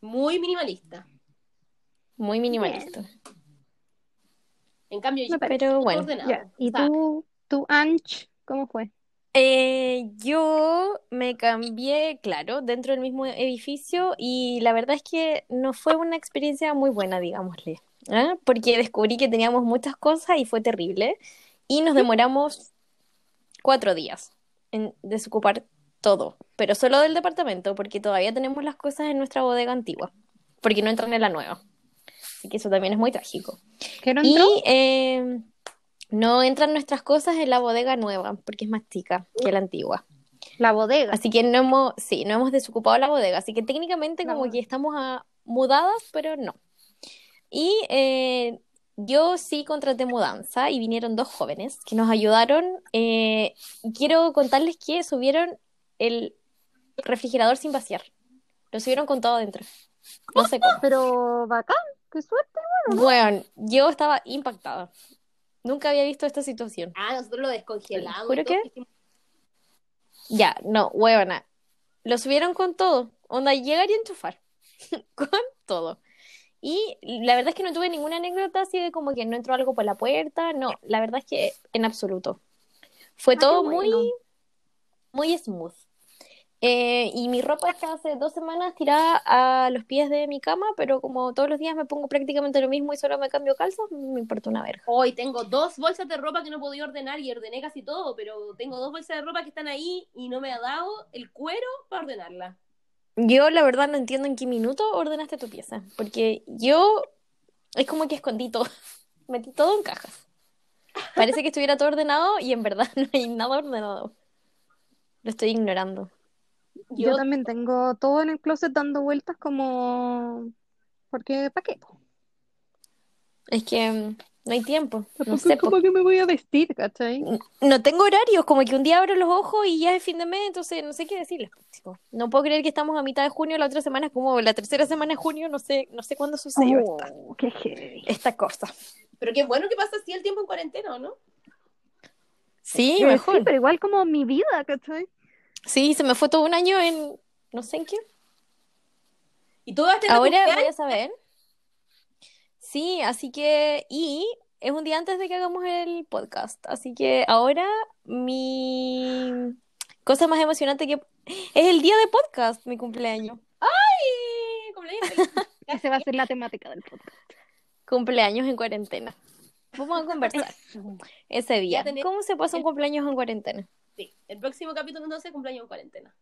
A: Muy minimalista.
B: Muy minimalista.
A: En cambio, yo
C: Me parece.
B: Pero bueno.
C: ¿Y
A: O sea,
C: tú, tú, Anch, cómo fue?
B: Eh, yo me cambié, claro, dentro del mismo edificio y la verdad es que no fue una experiencia muy buena, digámosle, ¿ah? Porque descubrí que teníamos muchas cosas y fue terrible y nos demoramos cuatro días en desocupar todo, pero solo del departamento porque todavía tenemos las cosas en nuestra bodega antigua, porque no entran en la nueva. Así que eso también es muy trágico.
C: ¿Qué no
B: Y eh, no entran nuestras cosas en la bodega nueva, porque es más chica que la antigua.
C: La bodega.
B: Así que no hemos, sí, no hemos desocupado la bodega. Así que técnicamente
C: La
B: como
C: bodega.
B: que estamos a- mudadas, pero no. Y eh, yo sí contraté mudanza y vinieron dos jóvenes que nos ayudaron. Eh, y quiero contarles que subieron el refrigerador sin vaciar. Lo subieron con todo adentro. No sé cómo.
C: Pero bacán, qué suerte.
B: Bueno, yo estaba impactada. Nunca había visto esta situación.
A: Ah, nosotros lo descongelamos.
B: ¿Juro que?
A: hicimos-
B: Ya, no, huevona. Lo subieron con todo. Onda, llegar y enchufar. con todo. Y la verdad es que no tuve ninguna anécdota así de como que no entró algo por la puerta. No, la verdad es que en absoluto. Fue
C: Ah,
B: todo muy, muy smooth. Eh, y mi ropa está hace dos semanas tirada a los pies de mi cama, pero como todos los días me pongo prácticamente lo mismo y solo me cambio calzas, me importa una verga.
A: Hoy tengo dos bolsas de ropa que no podía ordenar y ordené casi todo, pero tengo dos bolsas de ropa que están ahí y no me ha dado el cuero para ordenarla.
B: Yo la verdad no entiendo en qué minuto ordenaste tu pieza, porque yo es como que escondí todo, metí todo en cajas. Parece que estuviera todo ordenado y en verdad no hay nada ordenado. Lo estoy ignorando.
C: Yo,
A: Yo-
C: también tengo todo en el closet dando vueltas como... Porque, ¿para qué?
B: Es que mm, no hay tiempo, no sé,
C: es como que me voy a vestir, ¿cachai?
B: no tengo horarios, como que un día abro los ojos y ya es fin de mes, entonces no sé qué decirles. tipo, no puedo creer que estamos a mitad de junio, la otra semana es como la tercera semana de junio, no sé, no sé cuándo sucedió esta,
C: Oh, qué heavy.
B: esta cosa.
A: Pero qué bueno que pasa así el tiempo en cuarentena, ¿o ¿no?
B: Sí,
C: Eh,
B: mejor.
C: Sí, pero igual como mi vida, ¿cachai?
B: Sí, se me fue todo un año en no sé en qué.
A: Y tú vas a tener
B: Ahora voy a saber. Sí, así que, y es un día antes de que hagamos el podcast, así que ahora mi cosa más emocionante que es el día de podcast, mi cumpleaños.
A: ¡Ay! Cumpleaños.
C: Esa va a ser la temática del podcast.
B: Cumpleaños en cuarentena. Vamos a conversar ese día.
A: tenés-
B: ¿Cómo se pasa un cumpleaños en cuarentena?
A: Sí, el próximo capítulo entonces cumpleaños en cuarentena.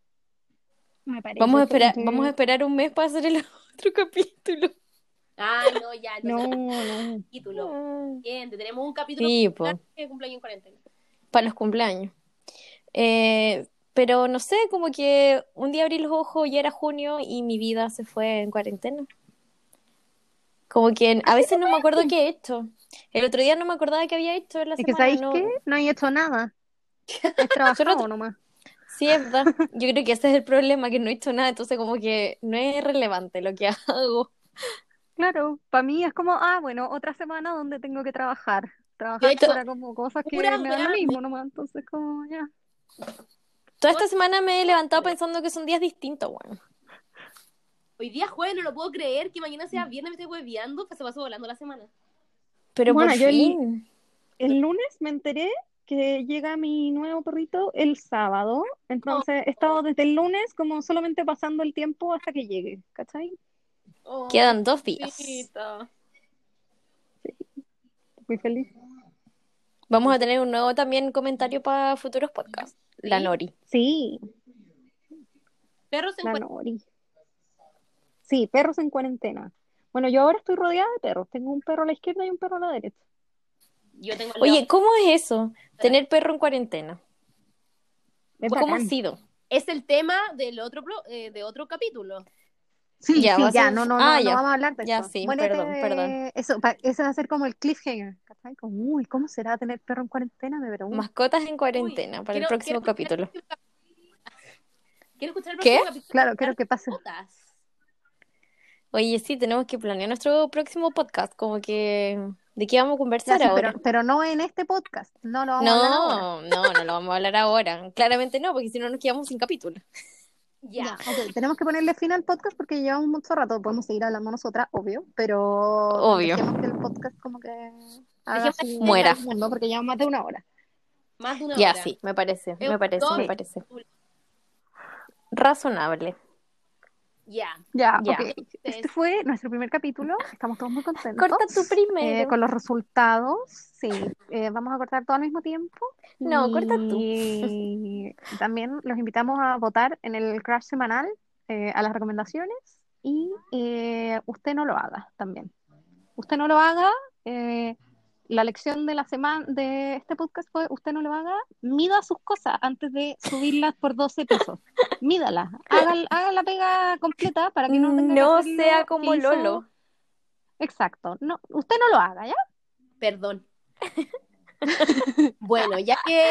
C: Me parece
B: Vamos a esperar,
C: que-
B: vamos a esperar un mes para hacer el otro capítulo.
A: Ah, no, ya,
C: No,
A: entonces
C: no.
A: capítulo.
B: Ah.
A: Siguiente, tenemos un capítulo
B: Sí,
A: de cumpleaños en cuarentena.
B: para los cumpleaños. Eh, pero no sé, como que un día abrí los ojos y era junio y mi vida se fue en cuarentena. Como que a veces no me acuerdo qué he hecho. El otro día no me acordaba que había hecho en la
C: Es que,
B: semana.
C: ¿sabéis
B: no-
C: qué? No he hecho nada. He trabajado
B: Solo-
C: nomás.
B: Sí, es verdad. Yo creo que ese es el problema, que no he hecho nada, entonces como que no es relevante lo que hago.
C: Claro, para mí es como, ah, bueno, otra semana donde tengo que trabajar. Trabajar para como cosas que
A: pura
C: me dan lo mismo nomás, entonces como ya.
B: Toda esta semana me he levantado pensando que son días distintos, bueno.
A: Hoy día jueves, no lo puedo creer, que mañana sea viernes, me estoy hueveando, pues se pasó volando la semana.
B: Pero
C: Bueno,
B: por
C: yo el-
B: fin.
C: El lunes me enteré que llega mi nuevo perrito el sábado, entonces he estado desde el lunes como solamente pasando el tiempo hasta que llegue, ¿cachai?
A: Oh,
B: Quedan dos días.
A: chiquita.
C: Muy feliz.
B: Vamos a tener un nuevo también comentario para futuros podcasts. La. Nori.
C: Sí,
A: Perros en
C: la
A: cuarentena.
C: Nori. Sí, perros en cuarentena. Bueno, yo ahora estoy rodeada de perros. Tengo un perro a la izquierda y un perro a la derecha.
A: Yo tengo
B: Oye,
A: lado.
B: ¿cómo es eso? Tener perro en cuarentena.
C: Es
B: ¿Cómo ha sido?
A: Es el tema del otro, pro- eh, de otro capítulo.
C: Sí,
B: Ya,
C: sí,
B: va a
C: ya,
B: ser-
C: no, no,
B: Ah,
C: no,
B: ya.
C: no vamos a hablar de
B: Ya,
C: eso.
B: sí,
C: Muérete
B: perdón, perdón.
C: Eso, pa- eso va a ser como el cliffhanger. uy, ¿cómo será tener perro en cuarentena? Me pregunto.
B: Mascotas en cuarentena para el próximo
A: quiero
B: capítulo.
A: el Quiero escuchar el
B: ¿Qué?
A: próximo capítulo.
C: Claro, quiero que pase.
A: mascotas.
B: Oye, sí, tenemos que planear nuestro próximo podcast, como que ¿de qué vamos a
C: Ya,
B: conversar
C: sí,
B: ahora?
C: pero, pero no en este podcast. No lo vamos a hablar ahora.
B: No, no, no lo vamos a hablar ahora. Claramente no, porque si no nos quedamos sin capítulo.
A: Ya.
C: Ya, tenemos que ponerle fin al podcast porque llevamos mucho rato. Podemos seguir hablando nosotras, obvio, pero
B: Obvio.
C: que el podcast como que su
B: muera.
C: mundo porque llevamos más de una hora.
A: Más de una
B: Ya,
A: hora.
B: sí, me parece, me parece, me parece. Razonable.
A: Ya.
C: Ya,
B: Ya.
C: ok. Este fue nuestro primer capítulo. Estamos todos muy contentos.
B: Corta tú primero.
C: eh, con los resultados. Sí, eh, vamos a cortar todo al mismo tiempo.
B: No, corta tú.
C: Y también los invitamos a votar en el crash semanal eh, a las recomendaciones y eh, usted no lo haga también. Usted no lo haga. La lección de la semana de este podcast fue usted no lo haga, mida sus cosas antes de subirlas por 12 pesos. Mídalas, haga, haga la pega completa para que no tenga
B: sea como
C: hizo-
B: Lolo.
C: Exacto. No, usted no lo haga, ¿ya?
A: Perdón. bueno, ya que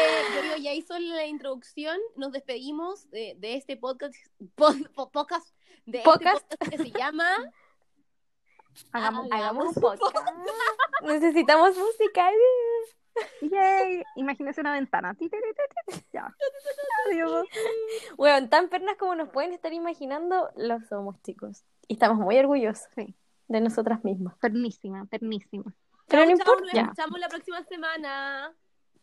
A: yo ya hizo la introducción, nos despedimos de, de este podcast, po- po- podcast, de este
B: Podcast.
A: podcast que se llama
C: Hagamos,
B: Hagamos un podcast. Necesitamos música.
C: Yay, imagínese una ventana. Ya. Adiós.
B: Bueno, tan pernas como nos pueden estar imaginando, lo somos, chicos. Y estamos muy orgullosos
C: Sí.
B: de nosotras mismas.
C: Pernísima, pernísima.
B: Pero no importa.
A: Nos escuchamos la próxima semana.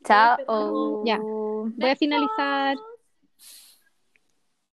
B: Chao.
C: Ya. Voy a finalizar.